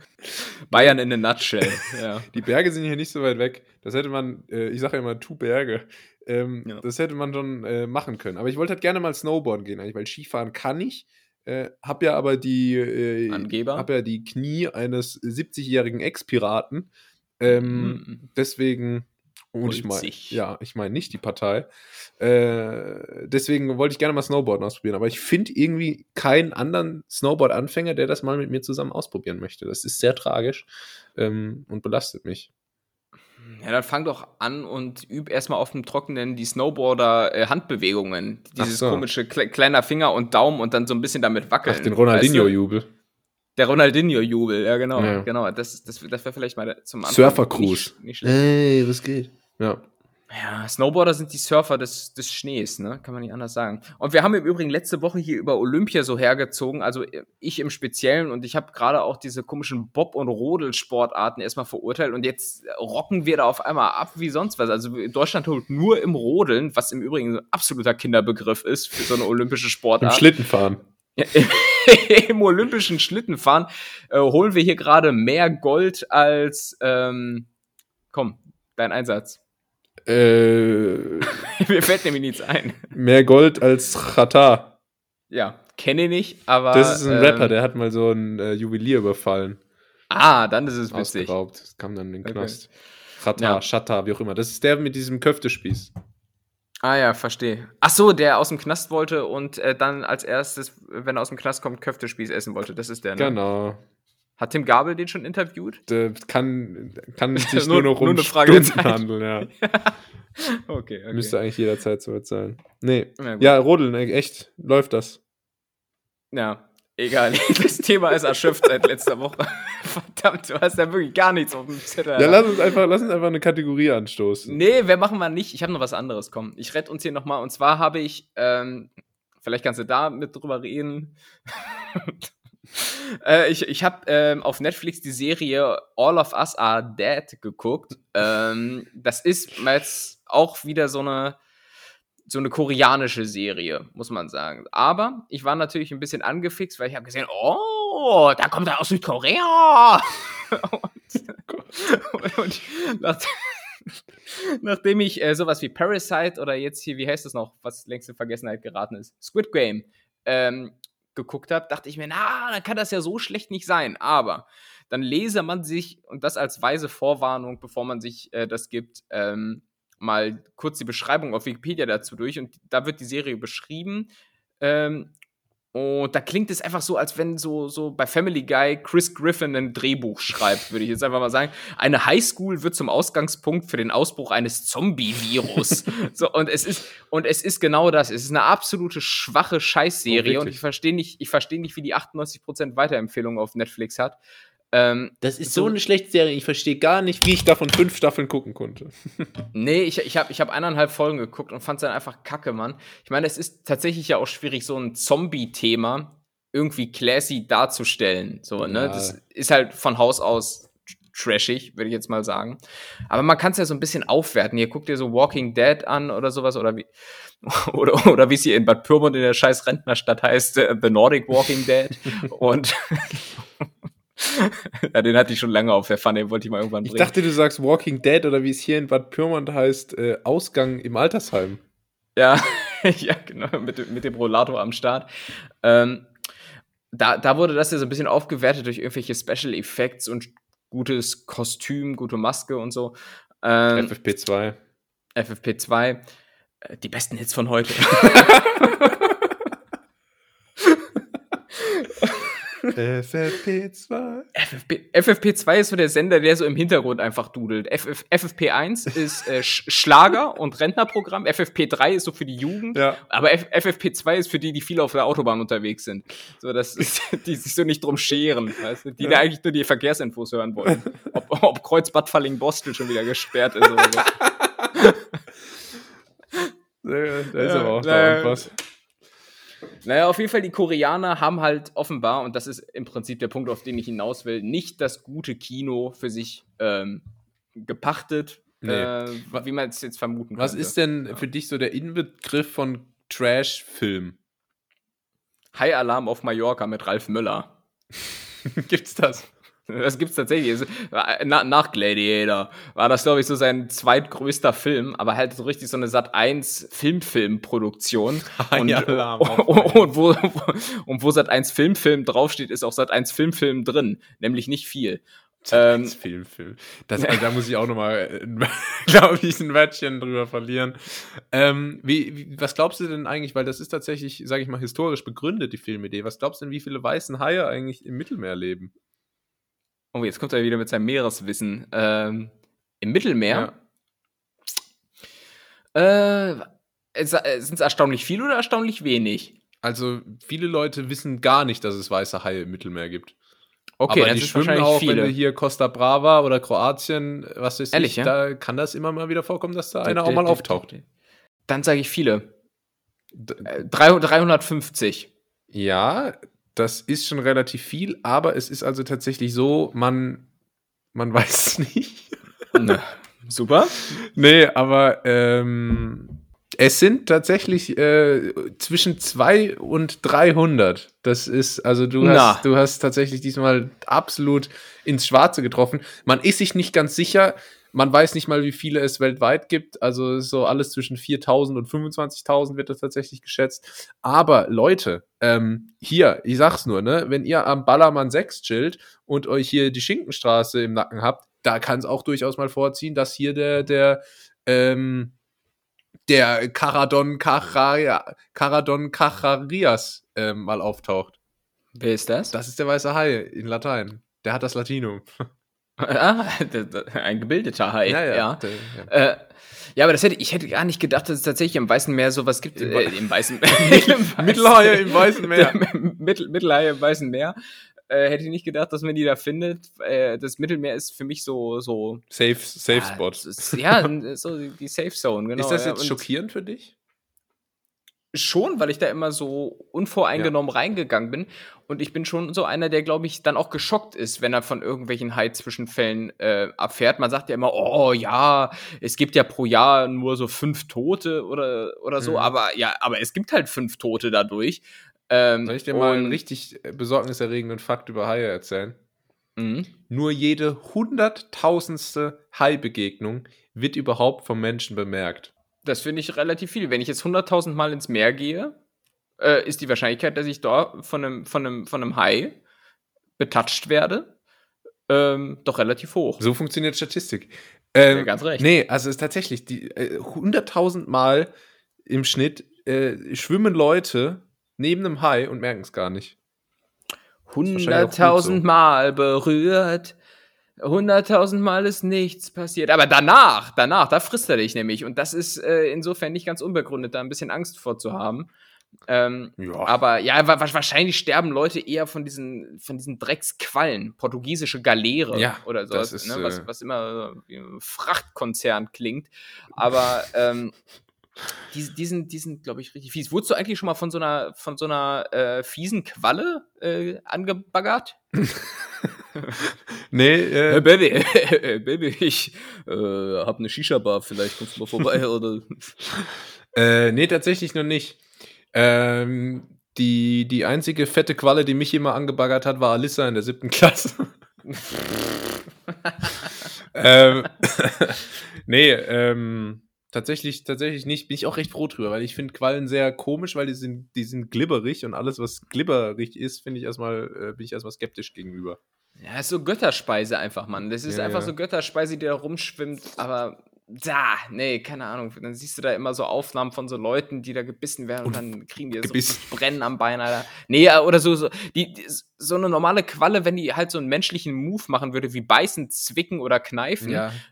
Bayern in a nutshell. Ja. Die Berge sind hier nicht so weit weg. Das hätte man, äh, ich sage ja immer, tu Berge. Ähm, ja. Das hätte man schon äh, machen können. Aber ich wollte halt gerne mal Snowboarden gehen, eigentlich, weil Skifahren kann ich. Äh, hab ja aber die äh, Angeber. Hab ja die Knie eines 70-jährigen Ex-Piraten. Ähm, mhm. Deswegen und ich meine, ja, ich meine nicht die Partei. Äh, deswegen wollte ich gerne mal Snowboarden ausprobieren. Aber ich finde irgendwie keinen anderen Snowboard-Anfänger, der das mal mit mir zusammen ausprobieren möchte. Das ist sehr tragisch ähm, und belastet mich. Ja, dann fang doch an und üb erstmal auf dem Trockenen die Snowboarder-Handbewegungen. Äh, Dieses so. komische kle kleiner Finger und Daumen und dann so ein bisschen damit wackeln. Ach, den Ronaldinho-Jubel. Weißt du? Der Ronaldinho-Jubel, ja genau. Ja. genau. Das, das, das wäre vielleicht mal zum Anfang Surfer-Cruise. Ey, was geht? Ja. Ja, Snowboarder sind die Surfer des, des Schnees, ne? Kann man nicht anders sagen. Und wir haben im Übrigen letzte Woche hier über Olympia so hergezogen, also ich im Speziellen, und ich habe gerade auch diese komischen Bob- und Rodelsportarten erstmal verurteilt und jetzt rocken wir da auf einmal ab wie sonst was. Also Deutschland holt nur im Rodeln, was im Übrigen ein absoluter Kinderbegriff ist für so eine olympische Sportart. Im Schlittenfahren. Im olympischen Schlittenfahren äh, holen wir hier gerade mehr Gold als, ähm, komm, dein Einsatz. Äh, Mir fällt nämlich nichts ein. Mehr Gold als Chata. Ja, kenne ich nicht, aber. Das ist ein ähm, Rapper, der hat mal so ein äh, Juwelier überfallen. Ah, dann ist es witzig. Ausgeraubt. Das kam dann in den Knast. Okay. Chata, ja. Chata, wie auch immer. Das ist der mit diesem Köftespieß. Ah ja, verstehe. Ach so, der aus dem Knast wollte und äh, dann als erstes, wenn er aus dem Knast kommt, Köftespieß essen wollte. Das ist der, ne? Genau. Hat Tim Gabel den schon interviewt? Der kann, kann sich nur, nur noch um nur eine Frage Stunden handeln, ja. okay, okay. Müsste eigentlich jederzeit so weit sein. Nee. Ja, ja Rodeln, echt. Läuft das. Ja, egal. Das Thema ist erschöpft seit letzter Woche. Verdammt, du hast ja wirklich gar nichts auf dem Zettel. Ja, lass uns einfach, lass uns einfach eine Kategorie anstoßen. Nee, wir machen mal nicht. Ich habe noch was anderes. Komm, ich rette uns hier nochmal. Und zwar habe ich, ähm, vielleicht kannst du da mit drüber reden. äh, ich ich habe ähm, auf Netflix die Serie All of Us Are Dead geguckt. Ähm, das ist jetzt auch wieder so eine so eine koreanische Serie, muss man sagen. Aber ich war natürlich ein bisschen angefixt, weil ich habe gesehen, oh, da kommt er aus Südkorea. und, und, und nach, nachdem ich äh, sowas wie Parasite oder jetzt hier, wie heißt das noch, was längst in Vergessenheit geraten ist, Squid Game, ähm, geguckt habe, dachte ich mir, na, dann kann das ja so schlecht nicht sein. Aber dann lese man sich, und das als weise Vorwarnung, bevor man sich äh, das gibt, ähm, mal kurz die Beschreibung auf Wikipedia dazu durch und da wird die Serie beschrieben. Ähm, und da klingt es einfach so, als wenn so, so bei Family Guy Chris Griffin ein Drehbuch schreibt, würde ich jetzt einfach mal sagen. Eine Highschool wird zum Ausgangspunkt für den Ausbruch eines Zombie-Virus. so, und es ist, und es ist genau das. Es ist eine absolute schwache Scheißserie. Oh, und ich verstehe nicht, ich verstehe nicht, wie die 98% Weiterempfehlung auf Netflix hat. Ähm, das ist so, so, eine schlechte Serie. Ich verstehe gar nicht, wie ich davon fünf Staffeln gucken konnte. nee, ich, ich habe ich hab eineinhalb Folgen geguckt und fand es dann einfach kacke, Mann. Ich meine, es ist tatsächlich ja auch schwierig, so ein Zombie-Thema irgendwie classy darzustellen. So, ne? Das ist halt von Haus aus trashig, würde ich jetzt mal sagen. Aber man kann es ja so ein bisschen aufwerten. Ihr guckt dir so Walking Dead an oder sowas oder wie oder, oder wie es hier in Bad Pyrmont in der scheiß Rentnerstadt heißt, uh, The Nordic Walking Dead. und ja, den hatte ich schon lange auf der Pfanne, den wollte ich mal irgendwann bringen. Ich dachte, du sagst Walking Dead oder wie es hier in Bad Pyrmont heißt, äh, Ausgang im Altersheim. Ja, ja, genau, mit, mit dem Rollator am Start. Ähm, da, da wurde das ja so ein bisschen aufgewertet durch irgendwelche Special Effects und gutes Kostüm, gute Maske und so. Ähm, FFP2. FFP2. Äh, die besten Hits von heute. FFP2. FFP, FFP2 ist so der Sender, der so im Hintergrund einfach dudelt. FF, FFP1 ist äh, Schlager und Rentnerprogramm. FFP3 ist so für die Jugend. Ja. Aber F FFP2 ist für die, die viel auf der Autobahn unterwegs sind. So, das ist, die sich so nicht drum scheren. Weißt du? Die ja. da eigentlich nur die Verkehrsinfos hören wollen. Ob, ob Kreuz Bad Falling-Bostel schon wieder gesperrt ist oder so. da ist ja, aber auch da irgendwas. Naja, auf jeden Fall, die Koreaner haben halt offenbar, und das ist im Prinzip der Punkt, auf den ich hinaus will, nicht das gute Kino für sich ähm, gepachtet, nee. äh, wie man es jetzt vermuten Was könnte. ist denn ja. für dich so der Inbegriff von Trash-Film? High Alarm auf Mallorca mit Ralf Müller. Gibt's das? Das gibt's tatsächlich. nach Gladiator war das, glaube ich, so sein zweitgrößter Film, aber halt so richtig so eine Sat 1 Filmfilmproduktion. und, ja, und, und, wo, und wo Sat 1 Filmfilm draufsteht, ist auch Sat 1 Filmfilm drin, nämlich nicht viel. Ähm, Filmfilm. Das, also, da muss ich auch nochmal, glaube ich, ein Wörtchen drüber verlieren. Ähm, wie, wie, was glaubst du denn eigentlich, weil das ist tatsächlich, sage ich mal, historisch begründet, die Filmidee. Was glaubst du denn, wie viele weißen Haie eigentlich im Mittelmeer leben? Oh, jetzt kommt er wieder mit seinem Meereswissen. Ähm, Im Mittelmeer? Ja. Äh, Sind es erstaunlich viel oder erstaunlich wenig? Also, viele Leute wissen gar nicht, dass es weiße Haie im Mittelmeer gibt. Okay, aber die schwimmen auch, viele. wenn du hier Costa Brava oder Kroatien, was ist Ehrlich, ich, ja? da kann das immer mal wieder vorkommen, dass da einer auch mal auftaucht. Dann sage ich viele. 350. Ja, das ist schon relativ viel, aber es ist also tatsächlich so, man, man weiß es nicht. Na, super. Nee, aber ähm, es sind tatsächlich äh, zwischen 2 und 300. Das ist, also du hast, du hast tatsächlich diesmal absolut ins Schwarze getroffen. Man ist sich nicht ganz sicher, man weiß nicht mal, wie viele es weltweit gibt. Also so alles zwischen 4.000 und 25.000 wird das tatsächlich geschätzt. Aber Leute, ähm, hier, ich sag's nur, ne, wenn ihr am Ballermann 6 chillt und euch hier die Schinkenstraße im Nacken habt, da kann es auch durchaus mal vorziehen, dass hier der, der, ähm, der Caradon Cacharia, Caradon Cacharias ähm, mal auftaucht. Wer ist das? Das ist der weiße Hai in Latein. Der hat das Latinum. Ah, ein gebildeter Hai. Ja, ja. ja. Der- ja. Äh, ja, aber das hätte, ich hätte gar nicht gedacht, dass es tatsächlich im Weißen Meer sowas gibt. Im äh, im Weißen Meer. Mittelhaie im Weißen Meer. Mittel, Mittelhaie im Weißen Meer. Äh, hätte ich nicht gedacht, dass man die da findet. Äh, das Mittelmeer ist für mich so. so Safe, Safe Spot. Ja, so die Safe Zone, genau. ist das jetzt schockierend für dich? Schon, weil ich da immer so unvoreingenommen reingegangen bin. Und ich bin schon so einer, der, glaube ich, dann auch geschockt ist, wenn er von irgendwelchen Hai-Zwischenfällen äh, erfährt. Man sagt ja immer, oh ja, es gibt ja pro Jahr nur so fünf Tote oder, oder so, Mhm. aber ja, aber es gibt halt fünf Tote dadurch. Ähm, Soll ich dir mal einen richtig äh, besorgniserregenden Fakt über Haie erzählen? Mhm. Nur jede hunderttausendste Hai-Begegnung wird überhaupt vom Menschen bemerkt. Das finde ich relativ viel. Wenn ich jetzt 100.000 Mal ins Meer gehe, äh, ist die Wahrscheinlichkeit, dass ich da von einem, von einem, von einem Hai betatscht werde, ähm, doch relativ hoch. So funktioniert Statistik. Ähm, Ja, ganz recht. Nee, also es ist tatsächlich, die äh, 100.000 Mal im Schnitt äh, schwimmen Leute neben einem Hai und merken es gar nicht. wahrscheinlich auch gut 100.000 so. Mal berührt. 100.000 Mal ist nichts passiert. Aber danach, danach, da frisst er dich nämlich. Und das ist äh, insofern nicht ganz unbegründet, da ein bisschen Angst vorzuhaben. Ähm, Ja. aber ja, wa wa- wahrscheinlich sterben Leute eher von diesen, von diesen Drecksquallen, portugiesische Galeere Ja, oder sowas, ne, was, äh, was immer wie ein Frachtkonzern klingt. Aber ähm, die, die sind, die sind glaube ich, richtig fies. Wurdest du eigentlich schon mal von so einer, von so einer äh, fiesen Qualle äh, angebaggert? Nee, Hey äh, Baby, äh, Baby, ich äh, hab eine Shisha-Bar, vielleicht kommst du mal vorbei oder. äh, nee, tatsächlich noch nicht. Ähm, die, die einzige fette Qualle, die mich immer angebaggert hat, war Alissa in der siebten Klasse. ähm, nee, ähm, tatsächlich, tatsächlich nicht. Bin ich auch recht froh drüber, weil ich finde Quallen sehr komisch, weil die sind, die sind glibberig und alles, was glibberig ist, finde ich erstmal, äh, bin ich erstmal skeptisch gegenüber. Ja, ist so Götterspeise einfach, Mann. Das ist Ja, einfach ja. so Götterspeise, die da rumschwimmt, aber da, nee, keine Ahnung. Dann siehst du da immer so Aufnahmen von so Leuten, die da gebissen werden und, dann kriegen die so gebissen. Brennen am Bein, Alter. Nee, oder so, so, die, so eine normale Qualle, wenn die halt so einen menschlichen Move machen würde, wie beißen, zwicken oder kneifen,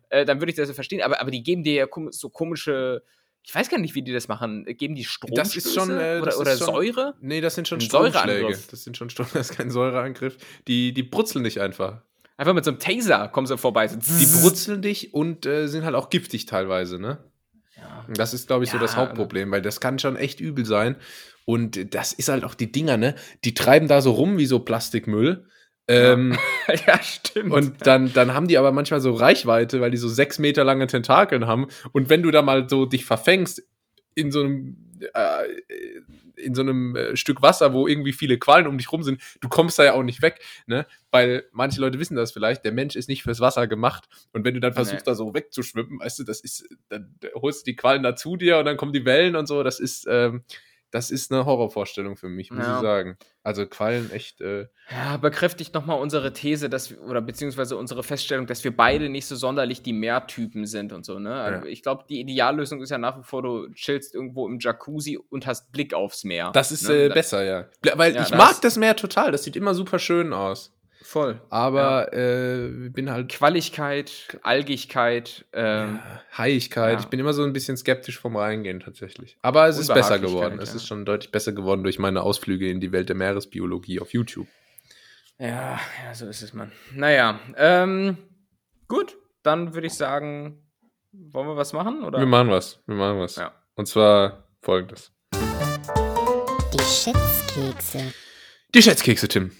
äh, dann würde ich das ja verstehen. Aber, aber die geben dir ja so komische, ich weiß gar nicht, wie die das machen. Geben die Strom Das ist schon, äh, oder, das oder ist schon- Säure? Nee, das sind schon Stromschläge. Das sind schon Strom, das ist kein Säureangriff. Die, die brutzeln dich einfach. Einfach mit so einem Taser kommen sie vorbei. Die brutzeln dich und äh, sind halt auch giftig teilweise, ne? Ja. Das ist, glaube ich, so Ja, das Hauptproblem, weil das kann schon echt übel sein. Und das ist halt auch die Dinger, ne? Die treiben da so rum wie so Plastikmüll. Ähm, ja, stimmt. und dann, dann haben die aber manchmal so Reichweite, weil die so sechs Meter lange Tentakeln haben. Und wenn du da mal so dich verfängst in so einem, äh, in so einem äh, Stück Wasser, wo irgendwie viele Quallen um dich rum sind, du kommst da ja auch nicht weg, ne? Weil manche Leute wissen das vielleicht, der Mensch ist nicht fürs Wasser gemacht. Und wenn du dann versuchst, Nee. da so wegzuschwimmen, weißt du, das ist, dann holst du die Quallen da zu dir und dann kommen die Wellen und so. Das ist, ähm, das ist eine Horrorvorstellung für mich, muss Ja. ich sagen. Also Quallen echt, äh, Ja, bekräftigt nochmal unsere These, dass wir, oder beziehungsweise unsere Feststellung, dass wir beide nicht so sonderlich die Meertypen sind und so, ne? Also Ja. Ich glaube, die Ideallösung ist ja nach wie vor, du chillst irgendwo im Jacuzzi und hast Blick aufs Meer. das ist ne? äh, besser, ja. Weil Ja, ich das- mag das Meer total, das sieht immer super schön aus. Voll. Aber äh, bin halt Qualligkeit, Algigkeit, ähm, ja, Heiligkeit. ja. Ich bin immer so ein bisschen skeptisch vom Reingehen tatsächlich. Aber es ist besser geworden. Es ja. ist schon deutlich besser geworden durch meine Ausflüge in die Welt der Meeresbiologie auf YouTube. ja, ja, so ist es, Mann. Naja, ähm, gut, dann würde ich sagen, wollen wir was machen? Oder? Wir machen was. Wir machen was. Ja. Und zwar folgendes. Die Schätzkekse. Die Schätzkekse, Tim.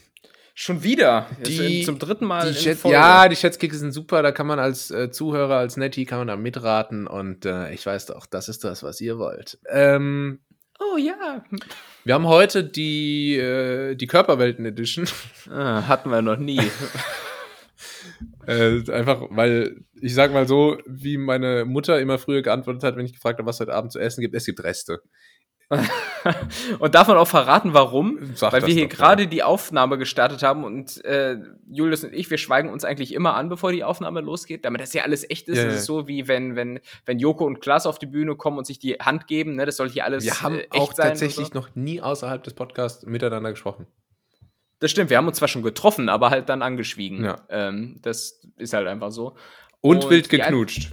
Schon wieder. Die- zum dritten Mal. Die Folge. ja, die Schätzkekse sind super. Da kann man als äh, Zuhörer, als Nettie, kann man da mitraten. Und äh, ich weiß doch, das ist das, was ihr wollt. Ähm, Oh ja. wir haben heute die, äh, die Körperwelten-Edition. Ah, hatten wir noch nie. Äh, einfach, weil ich sag mal so, wie meine Mutter immer früher geantwortet hat, wenn ich gefragt habe, was es heute Abend zu essen gibt, es gibt Reste. und darf man auch verraten, warum? Sag Weil wir hier gerade die Aufnahme gestartet haben und äh, Julius und ich, wir schweigen uns eigentlich immer an, bevor die Aufnahme losgeht, damit das ja alles echt ist. Ja, das ja. ist so wie wenn, wenn, wenn Joko und Klaas auf die Bühne kommen und sich die Hand geben, ne? Das soll hier alles Wir haben äh, echt auch sein und tatsächlich so. noch nie außerhalb des Podcasts miteinander gesprochen. Das stimmt, wir haben uns zwar schon getroffen, aber halt dann angeschwiegen. Ja. Ähm, das ist halt einfach so. Und, wild die ein- geknutscht.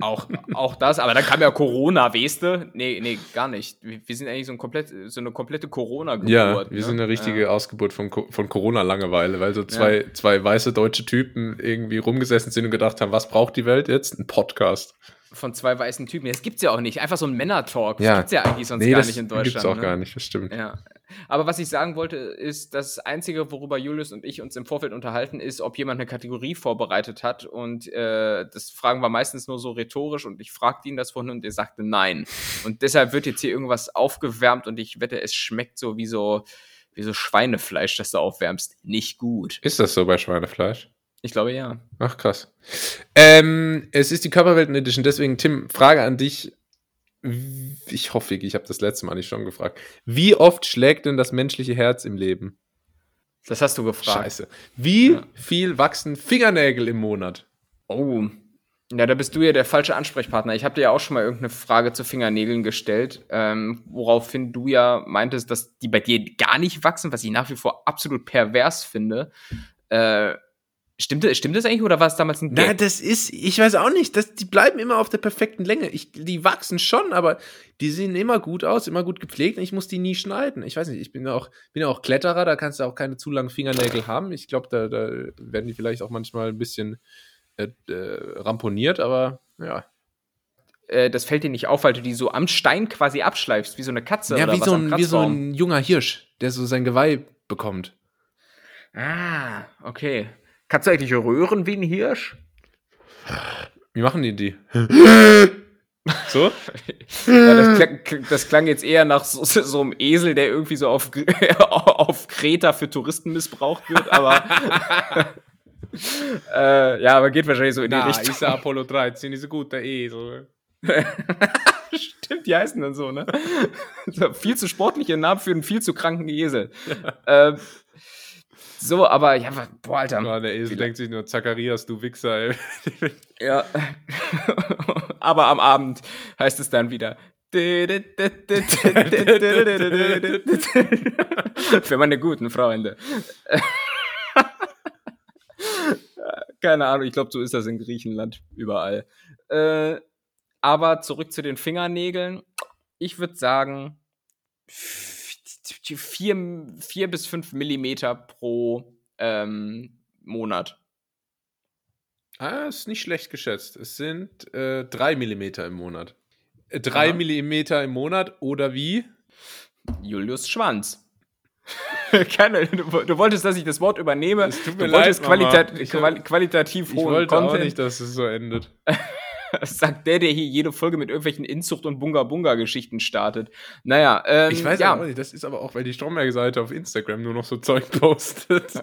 Auch, auch das, aber dann kam ja Corona, weißt du? Nee, nee, gar nicht. Wir, sind eigentlich so, ein komplett, so eine komplette Corona-Geburt. Ja, wir ne? sind eine richtige Ja. Ausgeburt von, von Corona-Langeweile, weil so zwei, zwei weiße deutsche Typen irgendwie rumgesessen sind und gedacht haben, was braucht die Welt jetzt? Ein Podcast. Von zwei weißen Typen. Das gibt's ja auch nicht. Einfach so ein Männer-Talk. Ja. Das gibt's ja eigentlich sonst nee, gar nicht in Deutschland. gibt's auch ne? gar nicht, das stimmt. Ja. Aber was ich sagen wollte, ist, das Einzige, worüber Julius und ich uns im Vorfeld unterhalten, ist, ob jemand eine Kategorie vorbereitet hat. Und äh, das fragen wir meistens nur so rhetorisch. Und ich fragte ihn das vorhin und er sagte nein. Und deshalb wird jetzt hier irgendwas aufgewärmt und ich wette, es schmeckt so wie so, wie so Schweinefleisch, das du aufwärmst. Nicht gut. Ist das so bei Schweinefleisch? Ich glaube ja. Ach, krass. Ähm, es ist die Körperwelten Edition, deswegen, Tim, Frage an dich. Ich hoffe, ich habe das letzte Mal nicht schon gefragt. Wie oft schlägt denn das menschliche Herz im Leben? Das hast du gefragt. Scheiße. Wie Ja. viel wachsen Fingernägel im Monat? Oh. Ja, da bist du ja der falsche Ansprechpartner. Ich habe dir ja auch schon mal irgendeine Frage zu Fingernägeln gestellt, ähm, woraufhin du ja meintest, dass die bei dir gar nicht wachsen, was ich nach wie vor absolut pervers finde. Äh, stimmt, das- stimmt das eigentlich oder war es damals ein Na, Gag? das ist, ich weiß auch nicht, das, die bleiben immer auf der perfekten Länge. Ich, die wachsen schon, aber die sehen immer gut aus, immer gut gepflegt und ich muss die nie schneiden. Ich weiß nicht, ich bin ja auch, bin ja auch Kletterer, da kannst du auch keine zu langen Fingernägel haben. Ich glaube, da, da werden die vielleicht auch manchmal ein bisschen äh, äh, ramponiert, aber ja. Äh, das fällt dir nicht auf, weil du die so am Stein quasi abschleifst, wie so eine Katze Ja, oder wie was so, ein, wie so ein junger Hirsch, der so sein Geweih bekommt. Ah, okay. Kannst du eigentlich röhren wie ein Hirsch? Wie machen die die? so? Ja, das, klang, das klang jetzt eher nach so, so einem Esel, der irgendwie so auf, auf Kreta für Touristen missbraucht wird, aber. äh, ja, aber geht wahrscheinlich so in die Richtung. ist der Apollo 13, ist ein guter Esel. Stimmt, die heißen dann so, ne? so, viel zu sportliche Namen für einen viel zu kranken Esel. ähm, so, aber ja, boah, Alter. Ja, der Esel denkt sich nur, Zacharias, du Wichser, ey. Ja. aber am Abend heißt es dann wieder. Für meine guten Freunde. Keine Ahnung, ich glaube, so ist das in Griechenland überall. Äh, aber zurück zu den Fingernägeln. Ich würde sagen, vier, vier bis fünf Millimeter pro ähm, Monat. Ah, ist nicht schlecht geschätzt. Es sind äh, drei Millimeter im Monat. Äh, drei Aha. Millimeter im Monat oder wie? Julius Schwanz. Keine, du, du wolltest, dass ich das Wort übernehme. Es tut mir du wolltest leid, Mama. qualita Ich- quali qualitativ Ich hohen wollte Content. auch nicht, dass es so endet. Das sagt der, der hier jede Folge mit irgendwelchen Inzucht- und Bunga-Bunga-Geschichten startet. Naja, ähm, Ich weiß ja. auch nicht, das ist aber auch, weil die Stromberg-Seite auf Instagram nur noch so Zeug postet.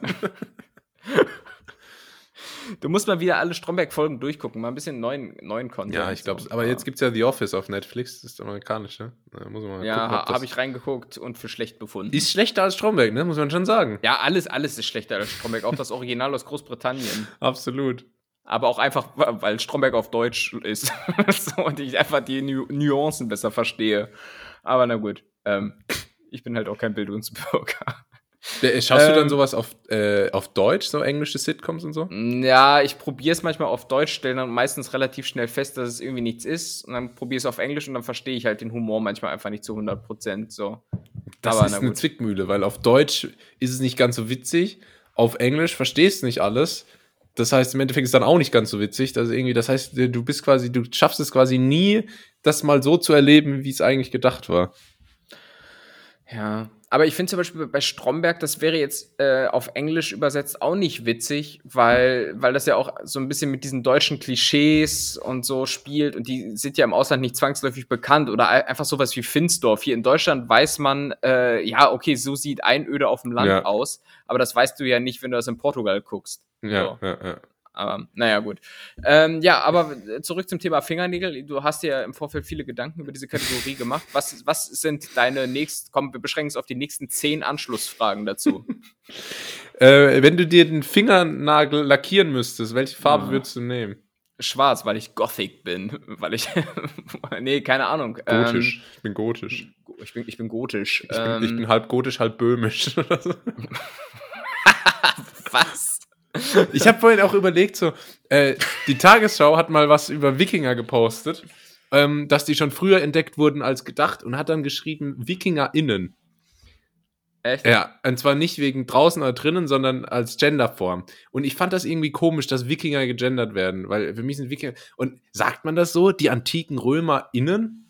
Du musst mal wieder alle Stromberg-Folgen durchgucken, mal ein bisschen neuen, neuen Content. ja, ich glaube, so. aber jetzt gibt es ja The Office auf Netflix, das ist amerikanisch, ne? Da muss man mal Ja, habe ich reingeguckt und für schlecht befunden. Ist schlechter als Stromberg, ne? Muss man schon sagen. ja, alles, alles ist schlechter als Stromberg, auch das Original aus Großbritannien. Absolut. Aber auch einfach, weil Stromberg auf Deutsch ist. so, und ich einfach die Nu Nuancen besser verstehe. Aber na gut. Ähm, ich bin halt auch kein Bildungsbürger. Schaust du dann Ähm, sowas auf, äh, auf Deutsch, so englische Sitcoms und so? Ja, ich probiere es manchmal auf Deutsch, stelle dann meistens relativ schnell fest, dass es irgendwie nichts ist. Und dann probiere es auf Englisch und dann verstehe ich halt den Humor manchmal einfach nicht zu 100 Prozent. So. Das Aber ist eine. Zwickmühle, weil auf Deutsch ist es nicht ganz so witzig, auf Englisch verstehst du nicht alles. Das heißt, im Endeffekt ist dann auch nicht ganz so witzig. Also irgendwie, das heißt, du bist quasi, du schaffst es quasi nie, das mal so zu erleben, wie es eigentlich gedacht war. Ja, aber ich finde zum Beispiel bei Stromberg, das wäre jetzt äh, auf Englisch übersetzt auch nicht witzig, weil, weil das ja auch so ein bisschen mit diesen deutschen Klischees und so spielt und die sind ja im Ausland nicht zwangsläufig bekannt oder ei- einfach sowas wie Finsdorf. Hier in Deutschland weiß man, äh, ja, okay, so sieht Einöde auf dem Land Ja. aus, aber das weißt du ja nicht, wenn du das in Portugal guckst. Ja, So. ja, ja. Aber naja, gut. Ähm, ja, aber zurück zum Thema Fingernägel. Du hast dir ja im Vorfeld viele Gedanken über diese Kategorie gemacht. Was, was sind deine nächsten, komm, wir beschränken es auf die nächsten zehn Anschlussfragen dazu. Äh, wenn du dir den Fingernagel lackieren müsstest, welche Farbe Ja. würdest du nehmen? schwarz, weil ich Gothic bin. Weil ich. nee, keine Ahnung. Gotisch. Ähm, ich bin gotisch. Ich bin, ich bin gotisch. Ich, ähm, bin, ich bin halb gotisch, halb böhmisch. Ich habe vorhin auch überlegt, so, äh, die Tagesschau hat mal was über Wikinger gepostet, ähm, dass die schon früher entdeckt wurden als gedacht und hat dann geschrieben WikingerInnen. Echt? Ja, und zwar nicht wegen draußen oder drinnen, sondern als Genderform. Und ich fand das irgendwie komisch, dass Wikinger gegendert werden, weil für mich sind Wikinger. Und sagt man das so? Die antiken RömerInnen?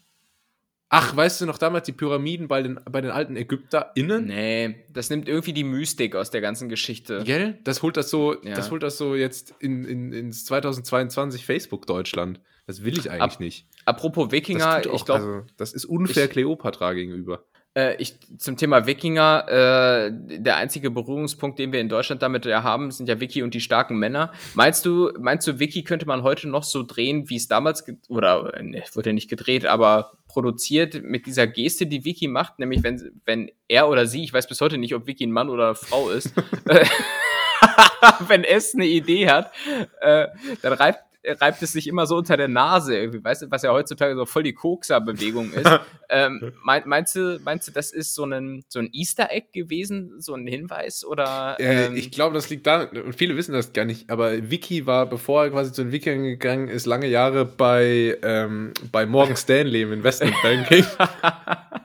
Ach, weißt du noch damals die Pyramiden bei den, bei den alten ÄgypterInnen? Nee, das nimmt irgendwie die Mystik aus der ganzen Geschichte. Gell? Das holt das so, ja. das holt das so jetzt in, in, ins 2022 Facebook-Deutschland. Das will ich eigentlich Ap nicht. Apropos Wikinger, ich glaube. Also, das ist unfair Kleopatra gegenüber. Äh, ich, zum Thema Wikinger, äh, der einzige Berührungspunkt, den wir in Deutschland damit ja haben, sind ja Wiki und die starken Männer. Meinst du, meinst du, Wiki könnte man heute noch so drehen, wie es damals, oder, ne, wurde ja nicht gedreht, aber produziert mit dieser Geste, die Wiki macht, nämlich wenn, wenn er oder sie, ich weiß bis heute nicht, ob Wiki ein Mann oder eine Frau ist, wenn es eine Idee hat, äh, dann reibt reibt es sich immer so unter der Nase, irgendwie, weißt du, was ja heutzutage so voll die Kokser-Bewegung ist. ähm, mein, meinst, du, meinst du, das ist so ein, so ein Easter Egg gewesen, so ein Hinweis? Oder, äh, ähm, ich glaube, das liegt da, und viele wissen das gar nicht, aber Vicky war, bevor er quasi zu den Wikingern gegangen ist, lange Jahre bei, ähm, bei Morgan Stanley im Investment Banking.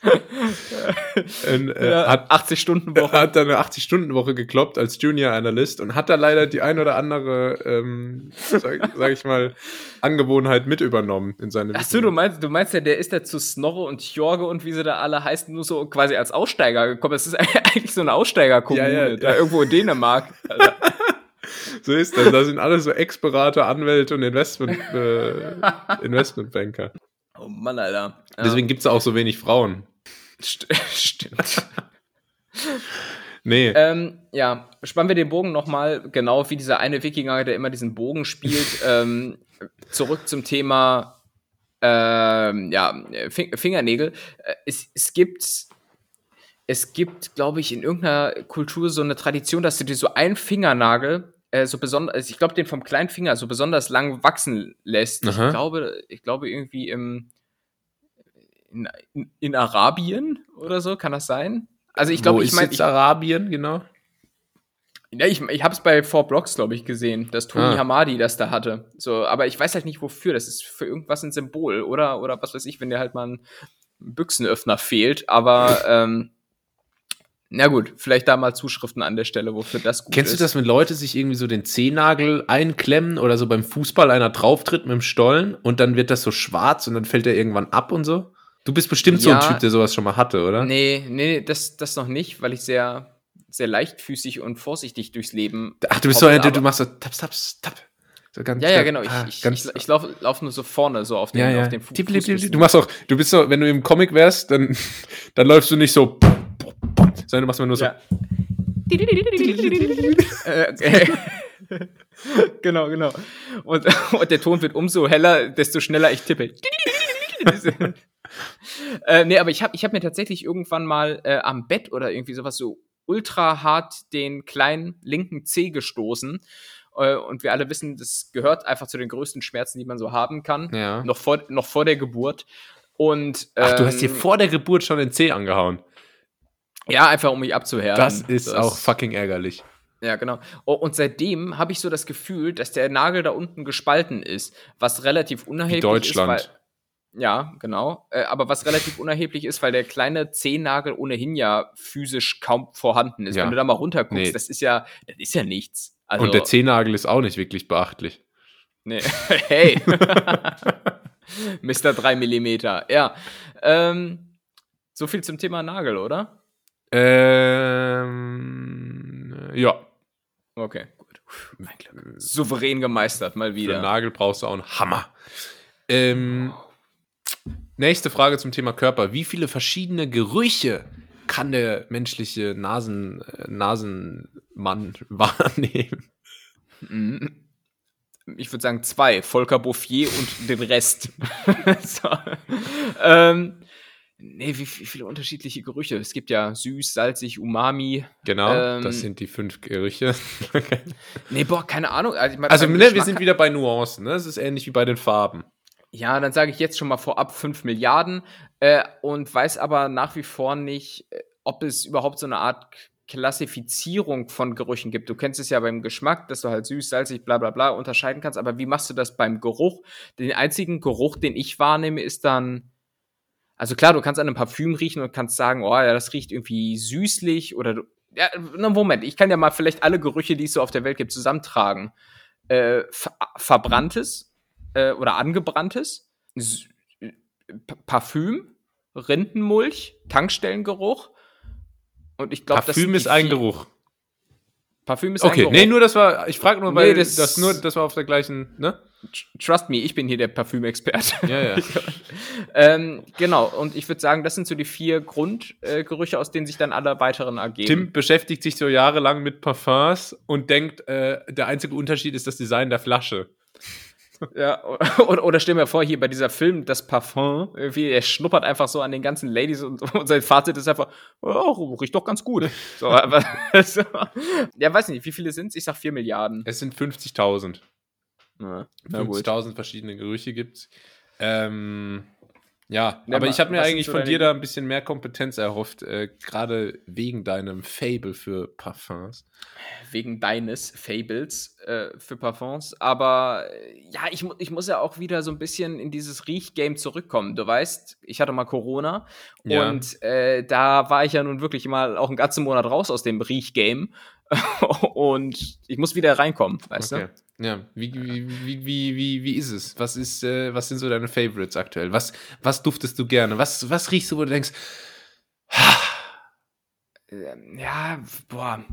und, äh, ja, hat 80 Stunden Woche. Hat dann eine 80 Stunden Woche gekloppt als Junior Analyst und hat da leider die ein oder andere, ähm, sag, sag, ich mal, Angewohnheit mit übernommen in seine. Ach so, du meinst, du meinst ja, der ist da zu Snorre und Jorge und wie sie da alle heißen, nur so quasi als Aussteiger gekommen. Das ist eigentlich so eine Aussteigerkommune, ja, ja, da irgendwo in Dänemark. so ist das. Da sind alle so Ex-Berater, Anwälte und Investment, äh, Investmentbanker. Oh Mann, Alter. Ja. Deswegen gibt es auch so wenig Frauen. St stimmt. nee. Ähm, ja, spannen wir den Bogen nochmal, genau wie dieser eine Wikinger, der immer diesen Bogen spielt. ähm, zurück zum Thema ähm, ja, Fingernägel. Äh, es, es gibt es gibt, glaube ich, in irgendeiner Kultur so eine Tradition, dass du dir so einen Fingernagel äh, so besonders, also ich glaube, den vom kleinen Finger so besonders lang wachsen lässt. Aha. Ich glaube, ich glaube irgendwie im in, in, in, Arabien oder so, kann das sein? Also ich glaube, ich meine Arabien genau. Ja, ich, ich habe es bei Four Blocks, glaube ich, gesehen, dass Tony ah. Hamadi das da hatte. So, aber ich weiß halt nicht wofür. Das ist für irgendwas ein Symbol, oder? Oder was weiß ich, wenn dir halt mal ein Büchsenöffner fehlt. Aber ähm, na gut, vielleicht da mal Zuschriften an der Stelle, wofür das gut Kennst ist. Kennst du das, wenn Leute sich irgendwie so den Zehennagel einklemmen oder so beim Fußball einer drauftritt mit dem Stollen und dann wird das so schwarz und dann fällt er irgendwann ab und so? Du bist bestimmt ja, so ein Typ, der sowas schon mal hatte, oder? Nee, nee, das, das noch nicht, weil ich sehr, sehr leichtfüßig und vorsichtig durchs Leben. Ach, du bist so ein, du machst so taps, taps, tap. So ganz, ja, ja, genau. Ich, ah, ich, ich, ich laufe lauf nur so vorne, so auf dem, ja, ja. auf dem Fuß. Du machst auch, du bist so, wenn du im Comic wärst, dann, dann läufst du nicht so sondern du machst immer nur so. Ja. genau, genau. Und, und, der Ton wird umso heller, desto schneller ich tippe. äh, nee, aber ich habe ich hab mir tatsächlich irgendwann mal äh, am Bett oder irgendwie sowas so ultra hart den kleinen linken Zeh gestoßen. Äh, und wir alle wissen, das gehört einfach zu den größten Schmerzen, die man so haben kann. Ja. Noch, vor, noch vor der Geburt. Und, ähm, Ach, du hast dir ähm, vor der Geburt schon den Zeh angehauen. Ja, einfach um mich abzuhärten. Das ist das, auch fucking ärgerlich. Ja, genau. Oh, und seitdem habe ich so das Gefühl, dass der Nagel da unten gespalten ist, was relativ unerheblich Deutschland. ist. Weil, ja, genau. Äh, aber was relativ unerheblich ist, weil der kleine Zehennagel ohnehin ja physisch kaum vorhanden ist. Ja. Wenn du da mal runterguckst, nee. das ist ja, das ist ja nichts. Also, und der Zehennagel ist auch nicht wirklich beachtlich. Nee. hey. Mr. 3 mm. Ja. Ähm, so viel zum Thema Nagel, oder? Ähm, ja. Okay, gut. Souverän gemeistert, mal wieder. Für Nagel brauchst du auch einen Hammer. Ähm, nächste Frage zum Thema Körper. Wie viele verschiedene Gerüche kann der menschliche Nasen, äh, Nasenmann wahrnehmen? Mhm. Ich würde sagen zwei. Volker Bouffier und den Rest. so. ähm, Nee, wie, viele unterschiedliche Gerüche. Es gibt ja süß, salzig, umami. Genau, ähm, das sind die fünf Gerüche. nee, boah, keine Ahnung. Also, ich mein, also ne, wir sind wieder bei Nuancen, ne? Es ist ähnlich wie bei den Farben. Ja, dann sage ich jetzt schon mal vorab 5 Milliarden äh, und weiß aber nach wie vor nicht, äh, ob es überhaupt so eine Art Klassifizierung von Gerüchen gibt. Du kennst es ja beim Geschmack, dass du halt süß, salzig, bla bla bla unterscheiden kannst, aber wie machst du das beim Geruch? Den einzigen Geruch, den ich wahrnehme, ist dann also klar, du kannst an einem Parfüm riechen und kannst sagen, oh ja, das riecht irgendwie süßlich oder du, ja, na Moment, ich kann ja mal vielleicht alle Gerüche, die es so auf der Welt gibt, zusammentragen. Äh, verbranntes äh, oder angebranntes, S Parfüm, Rindenmulch, Tankstellengeruch und ich glaube, Parfüm ist ein Geruch. Parfüm ist okay. ein Geruch. Okay, nee, nur das war, ich frage nur, weil nee, das, das nur, das war auf der gleichen, ne? Trust me, ich bin hier der Parfümexperte. Ja, ja. ähm, genau, und ich würde sagen, das sind so die vier Grundgerüche, äh, aus denen sich dann alle weiteren ergeben. Tim beschäftigt sich so jahrelang mit Parfums und denkt, äh, der einzige Unterschied ist das Design der Flasche. Ja, oder, oder stell mir vor, hier bei dieser Film, das Parfum, irgendwie, er schnuppert einfach so an den ganzen Ladies und, und sein Fazit ist einfach, oh, riecht doch ganz gut. So, aber, so. Ja, weiß nicht, wie viele sind es? Ich sag 4 Milliarden. Es sind 50.000. Ja, 50.000 verschiedene Gerüche gibt's. Ähm, ja, ja, aber ich habe mir eigentlich von dir da ein bisschen mehr Kompetenz erhofft, äh, gerade wegen deinem Fable für Parfums. Wegen deines Fables äh, für Parfums. Aber äh, ja, ich, ich muss ja auch wieder so ein bisschen in dieses Riechgame zurückkommen. Du weißt, ich hatte mal Corona ja. und äh, da war ich ja nun wirklich mal auch einen ganzen Monat raus aus dem Riechgame. und ich muss wieder reinkommen, weißt okay. du? Ja, wie, wie, wie, wie, wie, ist es? Was, ist, äh, was sind so deine Favorites aktuell? Was, was duftest du gerne? Was, was riechst du, wo du denkst, ähm, ja, boah,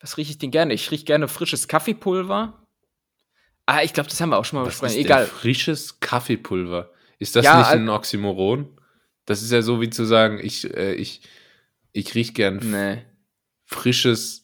was rieche ich denn gerne? Ich rieche gerne frisches Kaffeepulver. Ah, ich glaube, das haben wir auch schon mal besprochen. Egal. Frisches Kaffeepulver. Ist das ja, nicht ein Oxymoron? Das ist ja so wie zu sagen, ich, äh, ich, ich rieche gern nee. frisches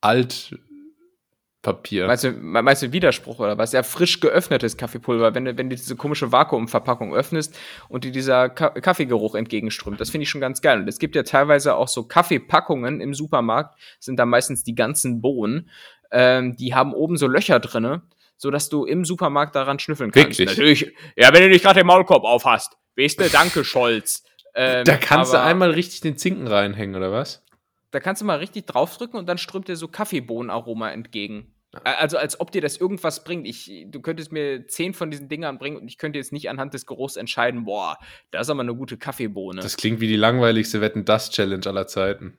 Altpapier. Meinst du, meinst du Widerspruch oder was? Ja, frisch geöffnetes Kaffeepulver, wenn du, wenn du diese komische Vakuumverpackung öffnest und dir dieser Ka Kaffeegeruch entgegenströmt. Das finde ich schon ganz geil. Und es gibt ja teilweise auch so Kaffeepackungen im Supermarkt, sind da meistens die ganzen Bohnen. Ähm, die haben oben so Löcher drinne, sodass du im Supermarkt daran schnüffeln kannst. Wirklich? Natürlich. Ja, wenn du nicht gerade den Maulkorb aufhast. Weißt du, danke, Scholz. Ähm, da kannst du einmal richtig den Zinken reinhängen, oder was? Da kannst du mal richtig draufdrücken und dann strömt dir so Kaffeebohnenaroma entgegen. Also als ob dir das irgendwas bringt. Ich, du könntest mir zehn von diesen Dingern bringen und ich könnte jetzt nicht anhand des Geruchs entscheiden, boah, da ist aber eine gute Kaffeebohne. Das klingt wie die langweiligste Wetten das Challenge aller Zeiten.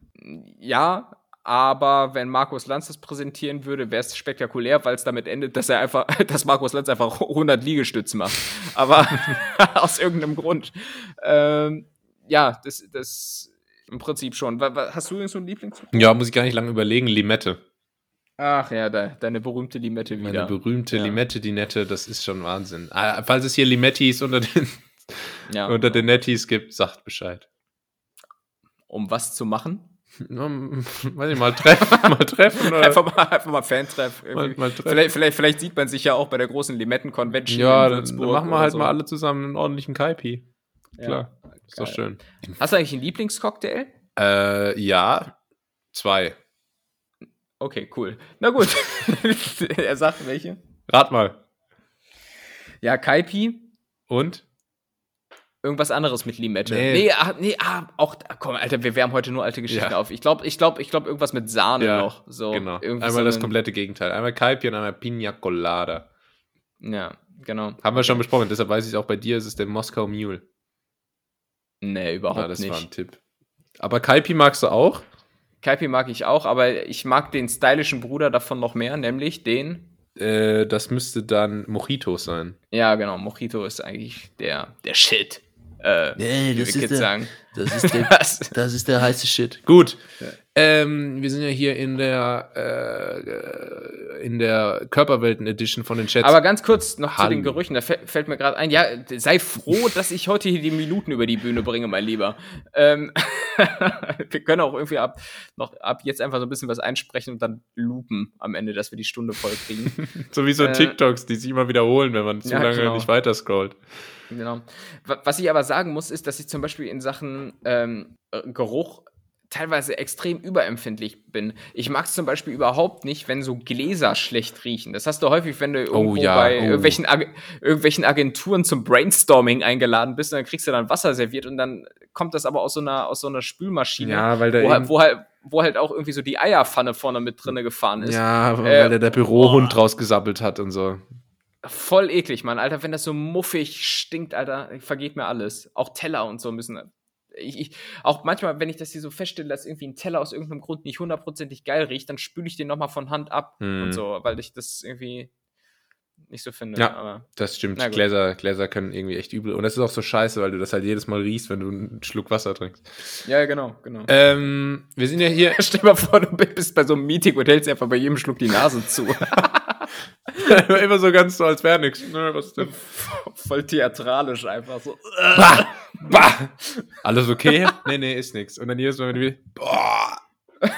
Ja, aber wenn Markus Lanz das präsentieren würde, wäre es spektakulär, weil es damit endet, dass er einfach, dass Markus Lanz einfach 100 Liegestütze macht. Aber aus irgendeinem Grund. Ähm, ja, das, das im Prinzip schon. Hast du irgend so einen Lieblings? Ja, muss ich gar nicht lange überlegen. Limette. Ach ja, de deine berühmte Limette wieder. Meine berühmte ja. Limette, die nette, das ist schon Wahnsinn. Ah, falls es hier Limettis unter den, ja. unter den Nettis gibt, sagt Bescheid. Um was zu machen? weiß ich, mal treffen, mal treffen oder? einfach mal, einfach mal Fantreff. Mal, mal vielleicht, vielleicht, vielleicht sieht man sich ja auch bei der großen Limetten-Convention ja, in Würzburg. dann machen wir halt so. mal alle zusammen einen ordentlichen Kaipi. Klar. Ja. Ist doch schön. Hast du eigentlich einen Lieblingscocktail? Äh, ja. Zwei. Okay, cool. Na gut. er sagt welche. Rat mal. Ja, Kaipi. Und? Irgendwas anderes mit Limette. Nee, nee, ah, nee ah, auch, komm, Alter, wir wärmen heute nur alte Geschichten ja. auf. Ich glaube, ich glaube, ich glaube, irgendwas mit Sahne ja, noch. So, genau. Einmal so das komplette Gegenteil. Einmal Kaipi und einmal Pina Colada. Ja, genau. Haben wir schon besprochen, deshalb weiß ich auch bei dir, ist es der Moskau Mule. Nee, überhaupt ja, das nicht. Das war ein Tipp. Aber Kaipi magst du auch? Kaipi mag ich auch, aber ich mag den stylischen Bruder davon noch mehr, nämlich den. Äh, das müsste dann Mojito sein. Ja, genau. Mojito ist eigentlich der, der Shit. Äh, nee, das ist der, sagen. Das ist der, das ist der heiße Shit. Gut. Ja. Ähm, wir sind ja hier in der äh, in der Körperwelten Edition von den Chats. Aber ganz kurz noch Hallo. zu den Gerüchen. Da fällt mir gerade ein. Ja, sei froh, dass ich heute hier die Minuten über die Bühne bringe, mein Lieber. Ähm, wir können auch irgendwie ab noch ab jetzt einfach so ein bisschen was einsprechen und dann loopen am Ende, dass wir die Stunde voll kriegen. so wie so äh, TikToks, die sich immer wiederholen, wenn man zu ja, lange genau. nicht weiter scrollt. Genau. Was ich aber sagen muss, ist, dass ich zum Beispiel in Sachen ähm, Geruch teilweise extrem überempfindlich bin. Ich mag es zum Beispiel überhaupt nicht, wenn so Gläser schlecht riechen. Das hast du häufig, wenn du oh irgendwo oh, ja, bei oh. irgendwelchen, Ag irgendwelchen Agenturen zum Brainstorming eingeladen bist und dann kriegst du dann Wasser serviert und dann kommt das aber aus so einer, aus so einer Spülmaschine, ja, weil wo, halt, wo, halt, wo halt auch irgendwie so die Eierpfanne vorne mit drinne gefahren ist. Ja, weil äh, der, der Bürohund oh. rausgesappelt hat und so. Voll eklig, Mann, Alter, wenn das so muffig stinkt, Alter, vergeht mir alles. Auch Teller und so müssen ich, ich, auch manchmal, wenn ich das hier so feststelle, dass irgendwie ein Teller aus irgendeinem Grund nicht hundertprozentig geil riecht, dann spüle ich den nochmal von Hand ab hm. und so, weil ich das irgendwie nicht so finde. Ja, aber, das stimmt. Gläser, Gläser können irgendwie echt übel. Und das ist auch so scheiße, weil du das halt jedes Mal riechst, wenn du einen Schluck Wasser trinkst. Ja, genau, genau. Ähm, wir sind ja hier. Stell dir mal vor, du bist bei so einem Meeting und hältst einfach bei jedem Schluck die Nase zu. Immer so ganz so, als wäre nichts. Ne, was denn? Voll theatralisch einfach so. Bah. Alles okay? Nee, nee, ist nichts. Und dann jedes Mal, wenn du boah.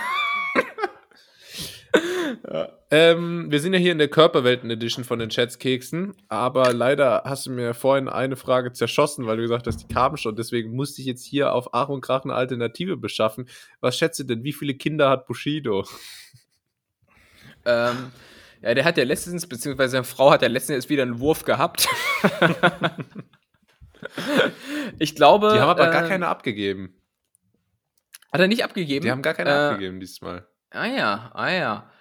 ja. ähm, wir sind ja hier in der Körperwelten-Edition von den Chats-Keksen, aber leider hast du mir vorhin eine Frage zerschossen, weil du gesagt hast, die kamen schon. Deswegen musste ich jetzt hier auf Ach und Krach eine Alternative beschaffen. Was schätzt du denn, wie viele Kinder hat Bushido? Ähm, ja, der hat ja letztens, beziehungsweise seine Frau hat ja letztens wieder einen Wurf gehabt. ich glaube. Die haben aber äh, gar keine abgegeben. Hat er nicht abgegeben? Die haben gar keine äh, abgegeben dieses Mal. Ah ja, ah ja.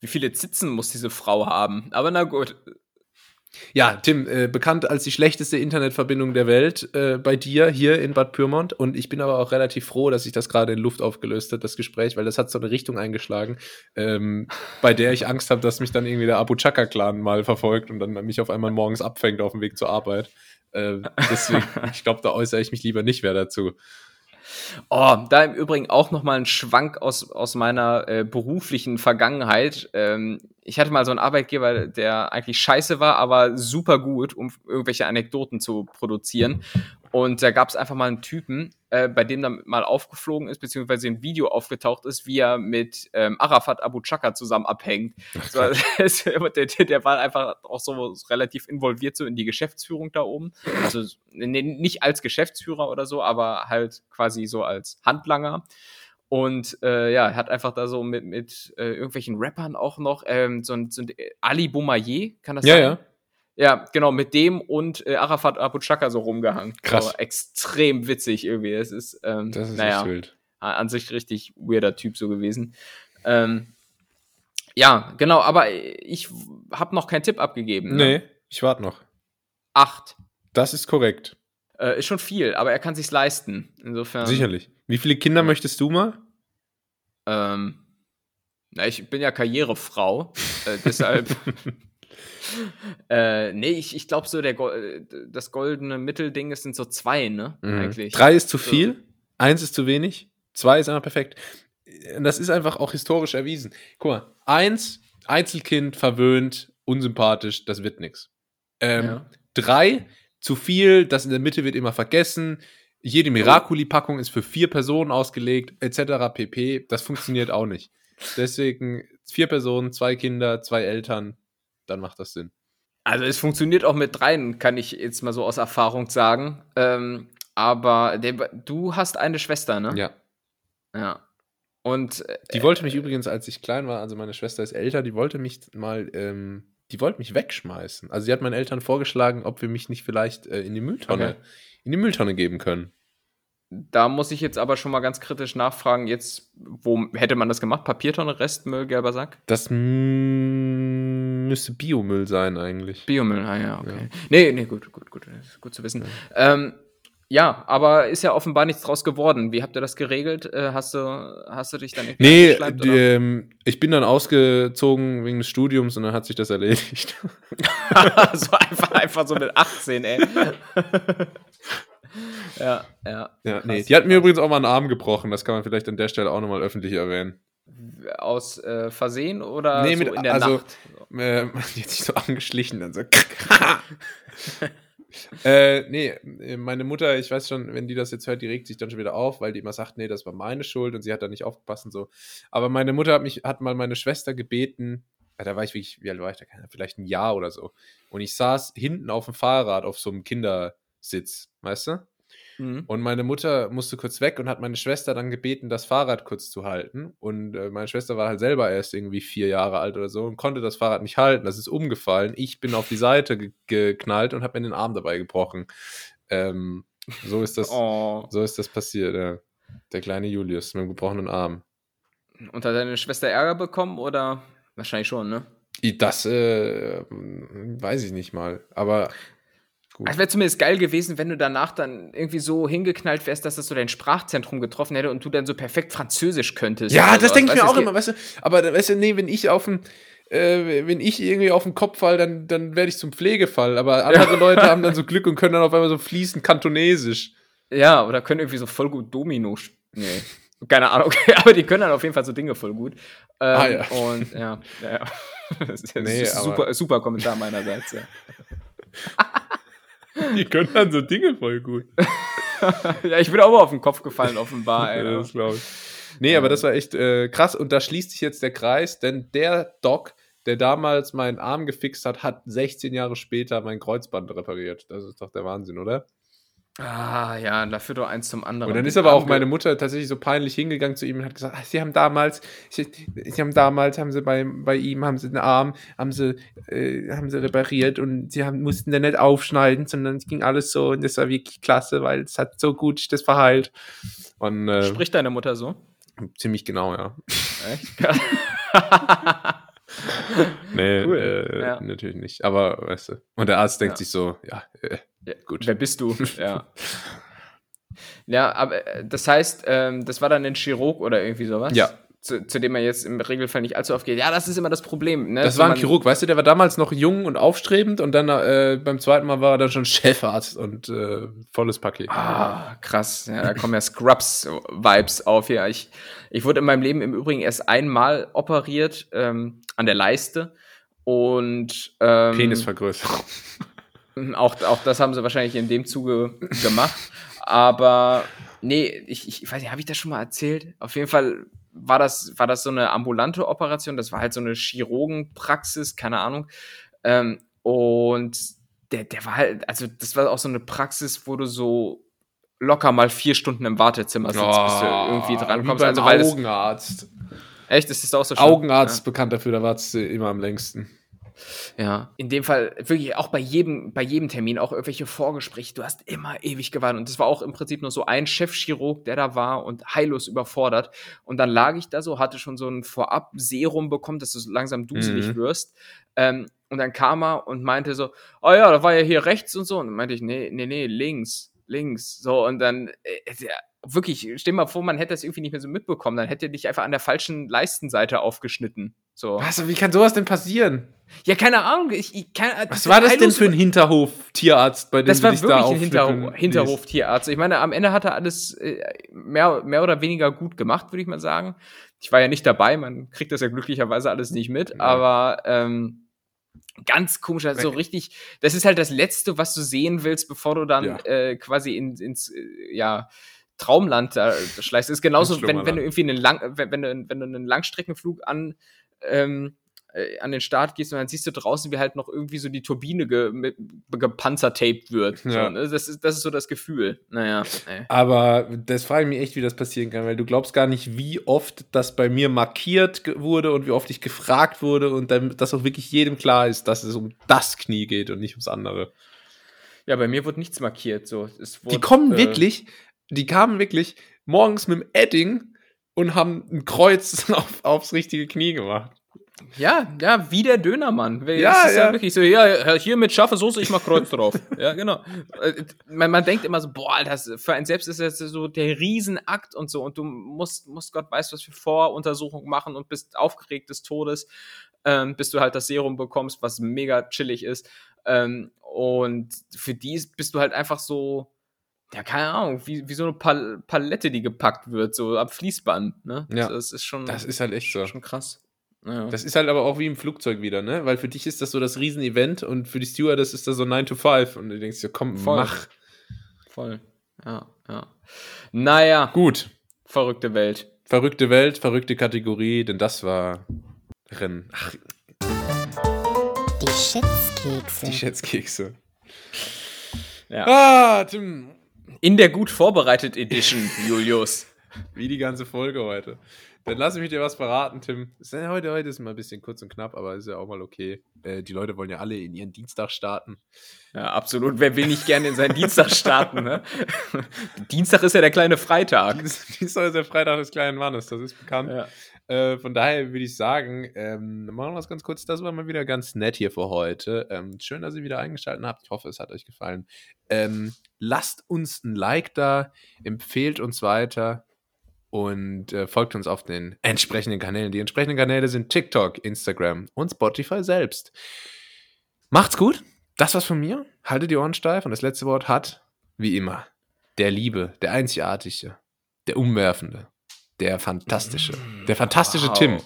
Wie viele Zitzen muss diese Frau haben? Aber na gut. Ja, Tim, äh, bekannt als die schlechteste Internetverbindung der Welt äh, bei dir hier in Bad Pyrmont. Und ich bin aber auch relativ froh, dass sich das gerade in Luft aufgelöst hat, das Gespräch, weil das hat so eine Richtung eingeschlagen, ähm, bei der ich Angst habe, dass mich dann irgendwie der Abu Chaka-Clan mal verfolgt und dann mich auf einmal morgens abfängt auf dem Weg zur Arbeit. Äh, deswegen, ich glaube, da äußere ich mich lieber nicht mehr dazu. Oh, da im Übrigen auch noch mal ein Schwank aus, aus meiner äh, beruflichen Vergangenheit. Ähm, ich hatte mal so einen Arbeitgeber, der eigentlich scheiße war, aber super gut, um irgendwelche Anekdoten zu produzieren. Und da gab es einfach mal einen Typen, äh, bei dem dann mal aufgeflogen ist, beziehungsweise ein Video aufgetaucht ist, wie er mit ähm, Arafat Abu Chaka zusammen abhängt. So, der, der, war einfach auch so relativ involviert so in die Geschäftsführung da oben. Also nicht als Geschäftsführer oder so, aber halt quasi so als Handlanger. Und äh, ja, er hat einfach da so mit, mit äh, irgendwelchen Rappern auch noch ähm, so ein, so ein Ali Boumaier, kann das ja, sein? Ja, ja. genau, mit dem und äh, Arafat Abu Chaka so rumgehangen. Krass. So, extrem witzig irgendwie. Es ist, ähm, das ist naja, wild. an sich richtig weirder Typ so gewesen. Ähm, ja, genau, aber ich habe noch keinen Tipp abgegeben. Ne? Nee, ich warte noch. Acht. Das ist korrekt. Äh, ist schon viel, aber er kann sich's leisten. Insofern. Sicherlich. Wie viele Kinder ja. möchtest du mal? Ähm, na, ich bin ja Karrierefrau, äh, deshalb. äh, nee, ich, ich glaube so, der Go das goldene Mittelding ist sind so zwei, ne? Mhm. Eigentlich. Drei ist zu viel, so. eins ist zu wenig, zwei ist einfach perfekt. Das ist einfach auch historisch erwiesen. Guck mal, eins, Einzelkind, verwöhnt, unsympathisch, das wird nichts. Ähm, ja. Drei, zu viel, das in der Mitte wird immer vergessen, jede Miraculi-Packung ist für vier Personen ausgelegt, etc. pp. Das funktioniert auch nicht. Deswegen vier Personen, zwei Kinder, zwei Eltern, dann macht das Sinn. Also es funktioniert auch mit dreien, kann ich jetzt mal so aus Erfahrung sagen. Ähm, aber der, du hast eine Schwester, ne? Ja. Ja. Und äh, die wollte mich übrigens, als ich klein war, also meine Schwester ist älter, die wollte mich mal, ähm, die wollte mich wegschmeißen. Also sie hat meinen Eltern vorgeschlagen, ob wir mich nicht vielleicht äh, in die Mülltonne okay in die Mülltonne geben können. Da muss ich jetzt aber schon mal ganz kritisch nachfragen, jetzt, wo hätte man das gemacht? Papiertonne, Restmüll, gelber Sack? Das müsste Biomüll sein eigentlich. Biomüll, ah ja, okay. Ja. Nee, nee, gut, gut, gut, gut zu wissen. Ja. Ähm, ja, aber ist ja offenbar nichts draus geworden. Wie habt ihr das geregelt? Äh, hast, du, hast du dich dann irgendwie Nee, die, ähm, ich bin dann ausgezogen wegen des Studiums und dann hat sich das erledigt. so einfach, einfach so mit 18, ey. Ja, ja. ja nee. Die hat mir übrigens auch mal einen Arm gebrochen. Das kann man vielleicht an der Stelle auch nochmal öffentlich erwähnen. Aus äh, Versehen oder nee, mit, so in der also, Nacht? Äh, die hat sich so angeschlichen, dann so. Äh, nee, meine Mutter, ich weiß schon, wenn die das jetzt hört, die regt sich dann schon wieder auf, weil die immer sagt, nee, das war meine Schuld und sie hat da nicht aufgepasst und so. Aber meine Mutter hat mich, hat mal meine Schwester gebeten, da war ich wirklich, wie alt war ich da? Vielleicht ein Jahr oder so. Und ich saß hinten auf dem Fahrrad auf so einem Kindersitz, weißt du? Mhm. Und meine Mutter musste kurz weg und hat meine Schwester dann gebeten, das Fahrrad kurz zu halten. Und äh, meine Schwester war halt selber erst irgendwie vier Jahre alt oder so und konnte das Fahrrad nicht halten. Das ist umgefallen. Ich bin auf die Seite ge geknallt und habe mir den Arm dabei gebrochen. Ähm, so ist das, oh. so ist das passiert. Ja. Der kleine Julius mit dem gebrochenen Arm. Und hat deine Schwester Ärger bekommen oder? Wahrscheinlich schon, ne? Das äh, weiß ich nicht mal. Aber Gut. Es wäre zumindest geil gewesen, wenn du danach dann irgendwie so hingeknallt wärst, dass das so dein Sprachzentrum getroffen hätte und du dann so perfekt Französisch könntest. Ja, das denke ich mir auch immer, weißt du. Aber weißt du, nee, wenn ich auf dem, äh, wenn ich irgendwie auf den Kopf fall, dann, dann werde ich zum Pflegefall. Aber andere ja. Leute haben dann so Glück und können dann auf einmal so fließend Kantonesisch. Ja, oder können irgendwie so voll gut Domino. Nee. Keine Ahnung, okay, aber die können dann auf jeden Fall so Dinge voll gut. Ähm, ah, ja. Und ja, ja, ja. Das ist, nee, super, super Kommentar meinerseits, ja. Die können dann so Dinge voll gut. ja, ich bin auch mal auf den Kopf gefallen, offenbar. Ey. ja, das glaube ich. Nee, aber das war echt äh, krass. Und da schließt sich jetzt der Kreis, denn der Doc, der damals meinen Arm gefixt hat, hat 16 Jahre später mein Kreuzband repariert. Das ist doch der Wahnsinn, oder? Ah, ja, dafür doch eins zum anderen. Und dann ist aber auch meine Mutter tatsächlich so peinlich hingegangen zu ihm und hat gesagt, ach, sie haben damals, sie, sie, haben damals, haben sie bei, bei ihm, haben sie den Arm, haben sie, äh, haben sie repariert und sie haben, mussten den nicht aufschneiden, sondern es ging alles so und das war wirklich klasse, weil es hat so gut das verheilt. Und, äh, Spricht deine Mutter so? Ziemlich genau, ja. Echt? nee, cool. äh, ja. natürlich nicht. Aber weißt du. Und der Arzt denkt ja. sich so, ja, äh, ja, gut. Wer bist du? ja. Ja, aber äh, das heißt, ähm, das war dann ein Chirurg oder irgendwie sowas? Ja. Zu, zu, dem man jetzt im Regelfall nicht allzu oft geht. Ja, das ist immer das Problem. Ne? Das war ein Chirurg, weißt du, der war damals noch jung und aufstrebend und dann äh, beim zweiten Mal war er dann schon Chefarzt und äh, volles Paket. Ah, krass. Ja, da kommen ja Scrubs-Vibes auf. Ja, ich, ich wurde in meinem Leben im Übrigen erst einmal operiert ähm, an der Leiste und ähm, Penisvergrößerung. Auch, auch das haben sie wahrscheinlich in dem Zuge gemacht. Aber nee, ich, ich weiß nicht, habe ich das schon mal erzählt? Auf jeden Fall war das, war das so eine ambulante Operation. Das war halt so eine Chirurgenpraxis, keine Ahnung. Ähm, und der, der war halt, also das war auch so eine Praxis, wo du so locker mal vier Stunden im Wartezimmer sitzt, oh, bis du irgendwie drankommst. Also, weil Augenarzt. Das, echt, ist das auch so schön? Augenarzt ja. bekannt dafür, da wartest du immer am längsten. Ja, in dem Fall wirklich auch bei jedem, bei jedem Termin, auch irgendwelche Vorgespräche, du hast immer ewig gewartet. Und das war auch im Prinzip nur so ein Chefchirurg, der da war und heillos überfordert. Und dann lag ich da so, hatte schon so ein Vorab-Serum bekommen, dass du so langsam duselig mhm. wirst. Ähm, und dann kam er und meinte so, oh ja, da war ja hier rechts und so. Und dann meinte ich, nee, nee, nee, links, links. So, und dann, äh, wirklich, stell dir mal vor, man hätte das irgendwie nicht mehr so mitbekommen, dann hätte dich einfach an der falschen Leistenseite aufgeschnitten. So. Was, wie kann sowas denn passieren? Ja, keine Ahnung. Ich, ich kann, Was war das denn für ein Hinterhof-Tierarzt, bei dem Das war wirklich da ein Hinterhof, Hinterhof-Tierarzt. Ich meine, am Ende hat er alles äh, mehr, mehr oder weniger gut gemacht, würde ich mal sagen. Ich war ja nicht dabei, man kriegt das ja glücklicherweise alles nicht mit, ja. aber ähm, ganz komisch, also so richtig, das ist halt das Letzte, was du sehen willst, bevor du dann ja. äh, quasi in, ins, äh, ja, Traumland da schleißt. Das ist genauso, wenn, wenn du irgendwie einen, Lang, wenn, wenn, du, wenn du einen Langstreckenflug an ähm, äh, an den Start gehst und dann siehst du draußen, wie halt noch irgendwie so die Turbine ge gepanzertaped wird. Ja. So, ne? das, ist, das ist so das Gefühl. Naja. Ey. Aber das frage ich mich echt, wie das passieren kann, weil du glaubst gar nicht, wie oft das bei mir markiert wurde und wie oft ich gefragt wurde und dann, dass auch wirklich jedem klar ist, dass es um das Knie geht und nicht ums andere. Ja, bei mir wurde nichts markiert. So. Wurde, die kommen äh, wirklich, die kamen wirklich morgens mit dem Edding und haben ein Kreuz auf, aufs richtige Knie gemacht. Ja, ja, wie der Dönermann. Das ja, ist ja. ja. wirklich so, ja, hier mit scharfer Soße, ich mach Kreuz drauf. ja, genau. Äh, man, man denkt immer so, boah, das, für einen selbst ist das so der Riesenakt und so und du musst, musst Gott weiß was für Voruntersuchungen machen und bist aufgeregt des Todes, ähm, bis du halt das Serum bekommst, was mega chillig ist. Ähm, und für die bist du halt einfach so, ja, keine Ahnung, wie, wie so eine Pal Palette, die gepackt wird, so ab Fließband. Ne? Ja. Das ist schon. Das ist halt echt so. Schon krass. Ja. Das ist halt aber auch wie im Flugzeug wieder, ne? Weil für dich ist das so das Riesenevent und für die Stewardess ist das so 9 to 5 und du denkst dir, komm, Voll. mach. Voll. Ja, ja. Naja, Gut. verrückte Welt. Verrückte Welt, verrückte Kategorie, denn das war Rennen. Ach, Die Schätzkekse. die Schätzkekse. Ja. Ah, Tim. In der gut vorbereitet Edition, Julius. Wie die ganze Folge heute. Dann lass mich dir was verraten, Tim. Heute, heute ist mal ein bisschen kurz und knapp, aber ist ja auch mal okay. Äh, die Leute wollen ja alle in ihren Dienstag starten. Ja, absolut. Wer will nicht gerne in seinen Dienstag starten, ne? Dienstag ist ja der kleine Freitag. Dienstag ist der Freitag des kleinen Mannes, das ist bekannt. Ja. Äh, von daher würde ich sagen, ähm, machen wir das ganz kurz. Das war mal wieder ganz nett hier für heute. Ähm, schön, dass ihr wieder eingeschaltet habt. Ich hoffe, es hat euch gefallen. Ähm, lasst uns ein Like da, empfehlt uns weiter und äh, folgt uns auf den entsprechenden Kanälen. Die entsprechenden Kanäle sind TikTok, Instagram und Spotify selbst. Macht's gut. Das war's von mir. Haltet die Ohren steif und das letzte Wort hat, wie immer, der Liebe, der Einzigartige, der Umwerfende, der Fantastische, der fantastische Wow. Tim.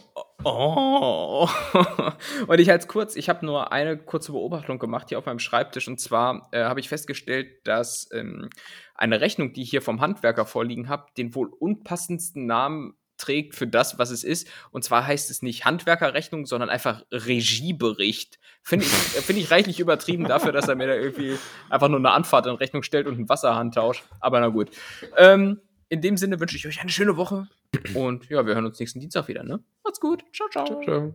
Oh. Und ich als kurz, ich habe nur eine kurze Beobachtung gemacht hier auf meinem Schreibtisch. Und zwar äh, habe ich festgestellt, dass ähm, eine Rechnung, die ich hier vom Handwerker vorliegen habe, den wohl unpassendsten Namen trägt für das, was es ist. Und zwar heißt es nicht Handwerkerrechnung, sondern einfach Regiebericht. Finde ich, finde ich reichlich übertrieben dafür, dass er mir da irgendwie einfach nur eine Anfahrt in Rechnung stellt und einen Wasserhahn tauscht. Aber na gut. Ähm, in dem Sinne wünsche ich euch eine schöne Woche. Und ja, wir hören uns nächsten Dienstag wieder, ne? Macht's gut. Ciao, ciao. Ciao.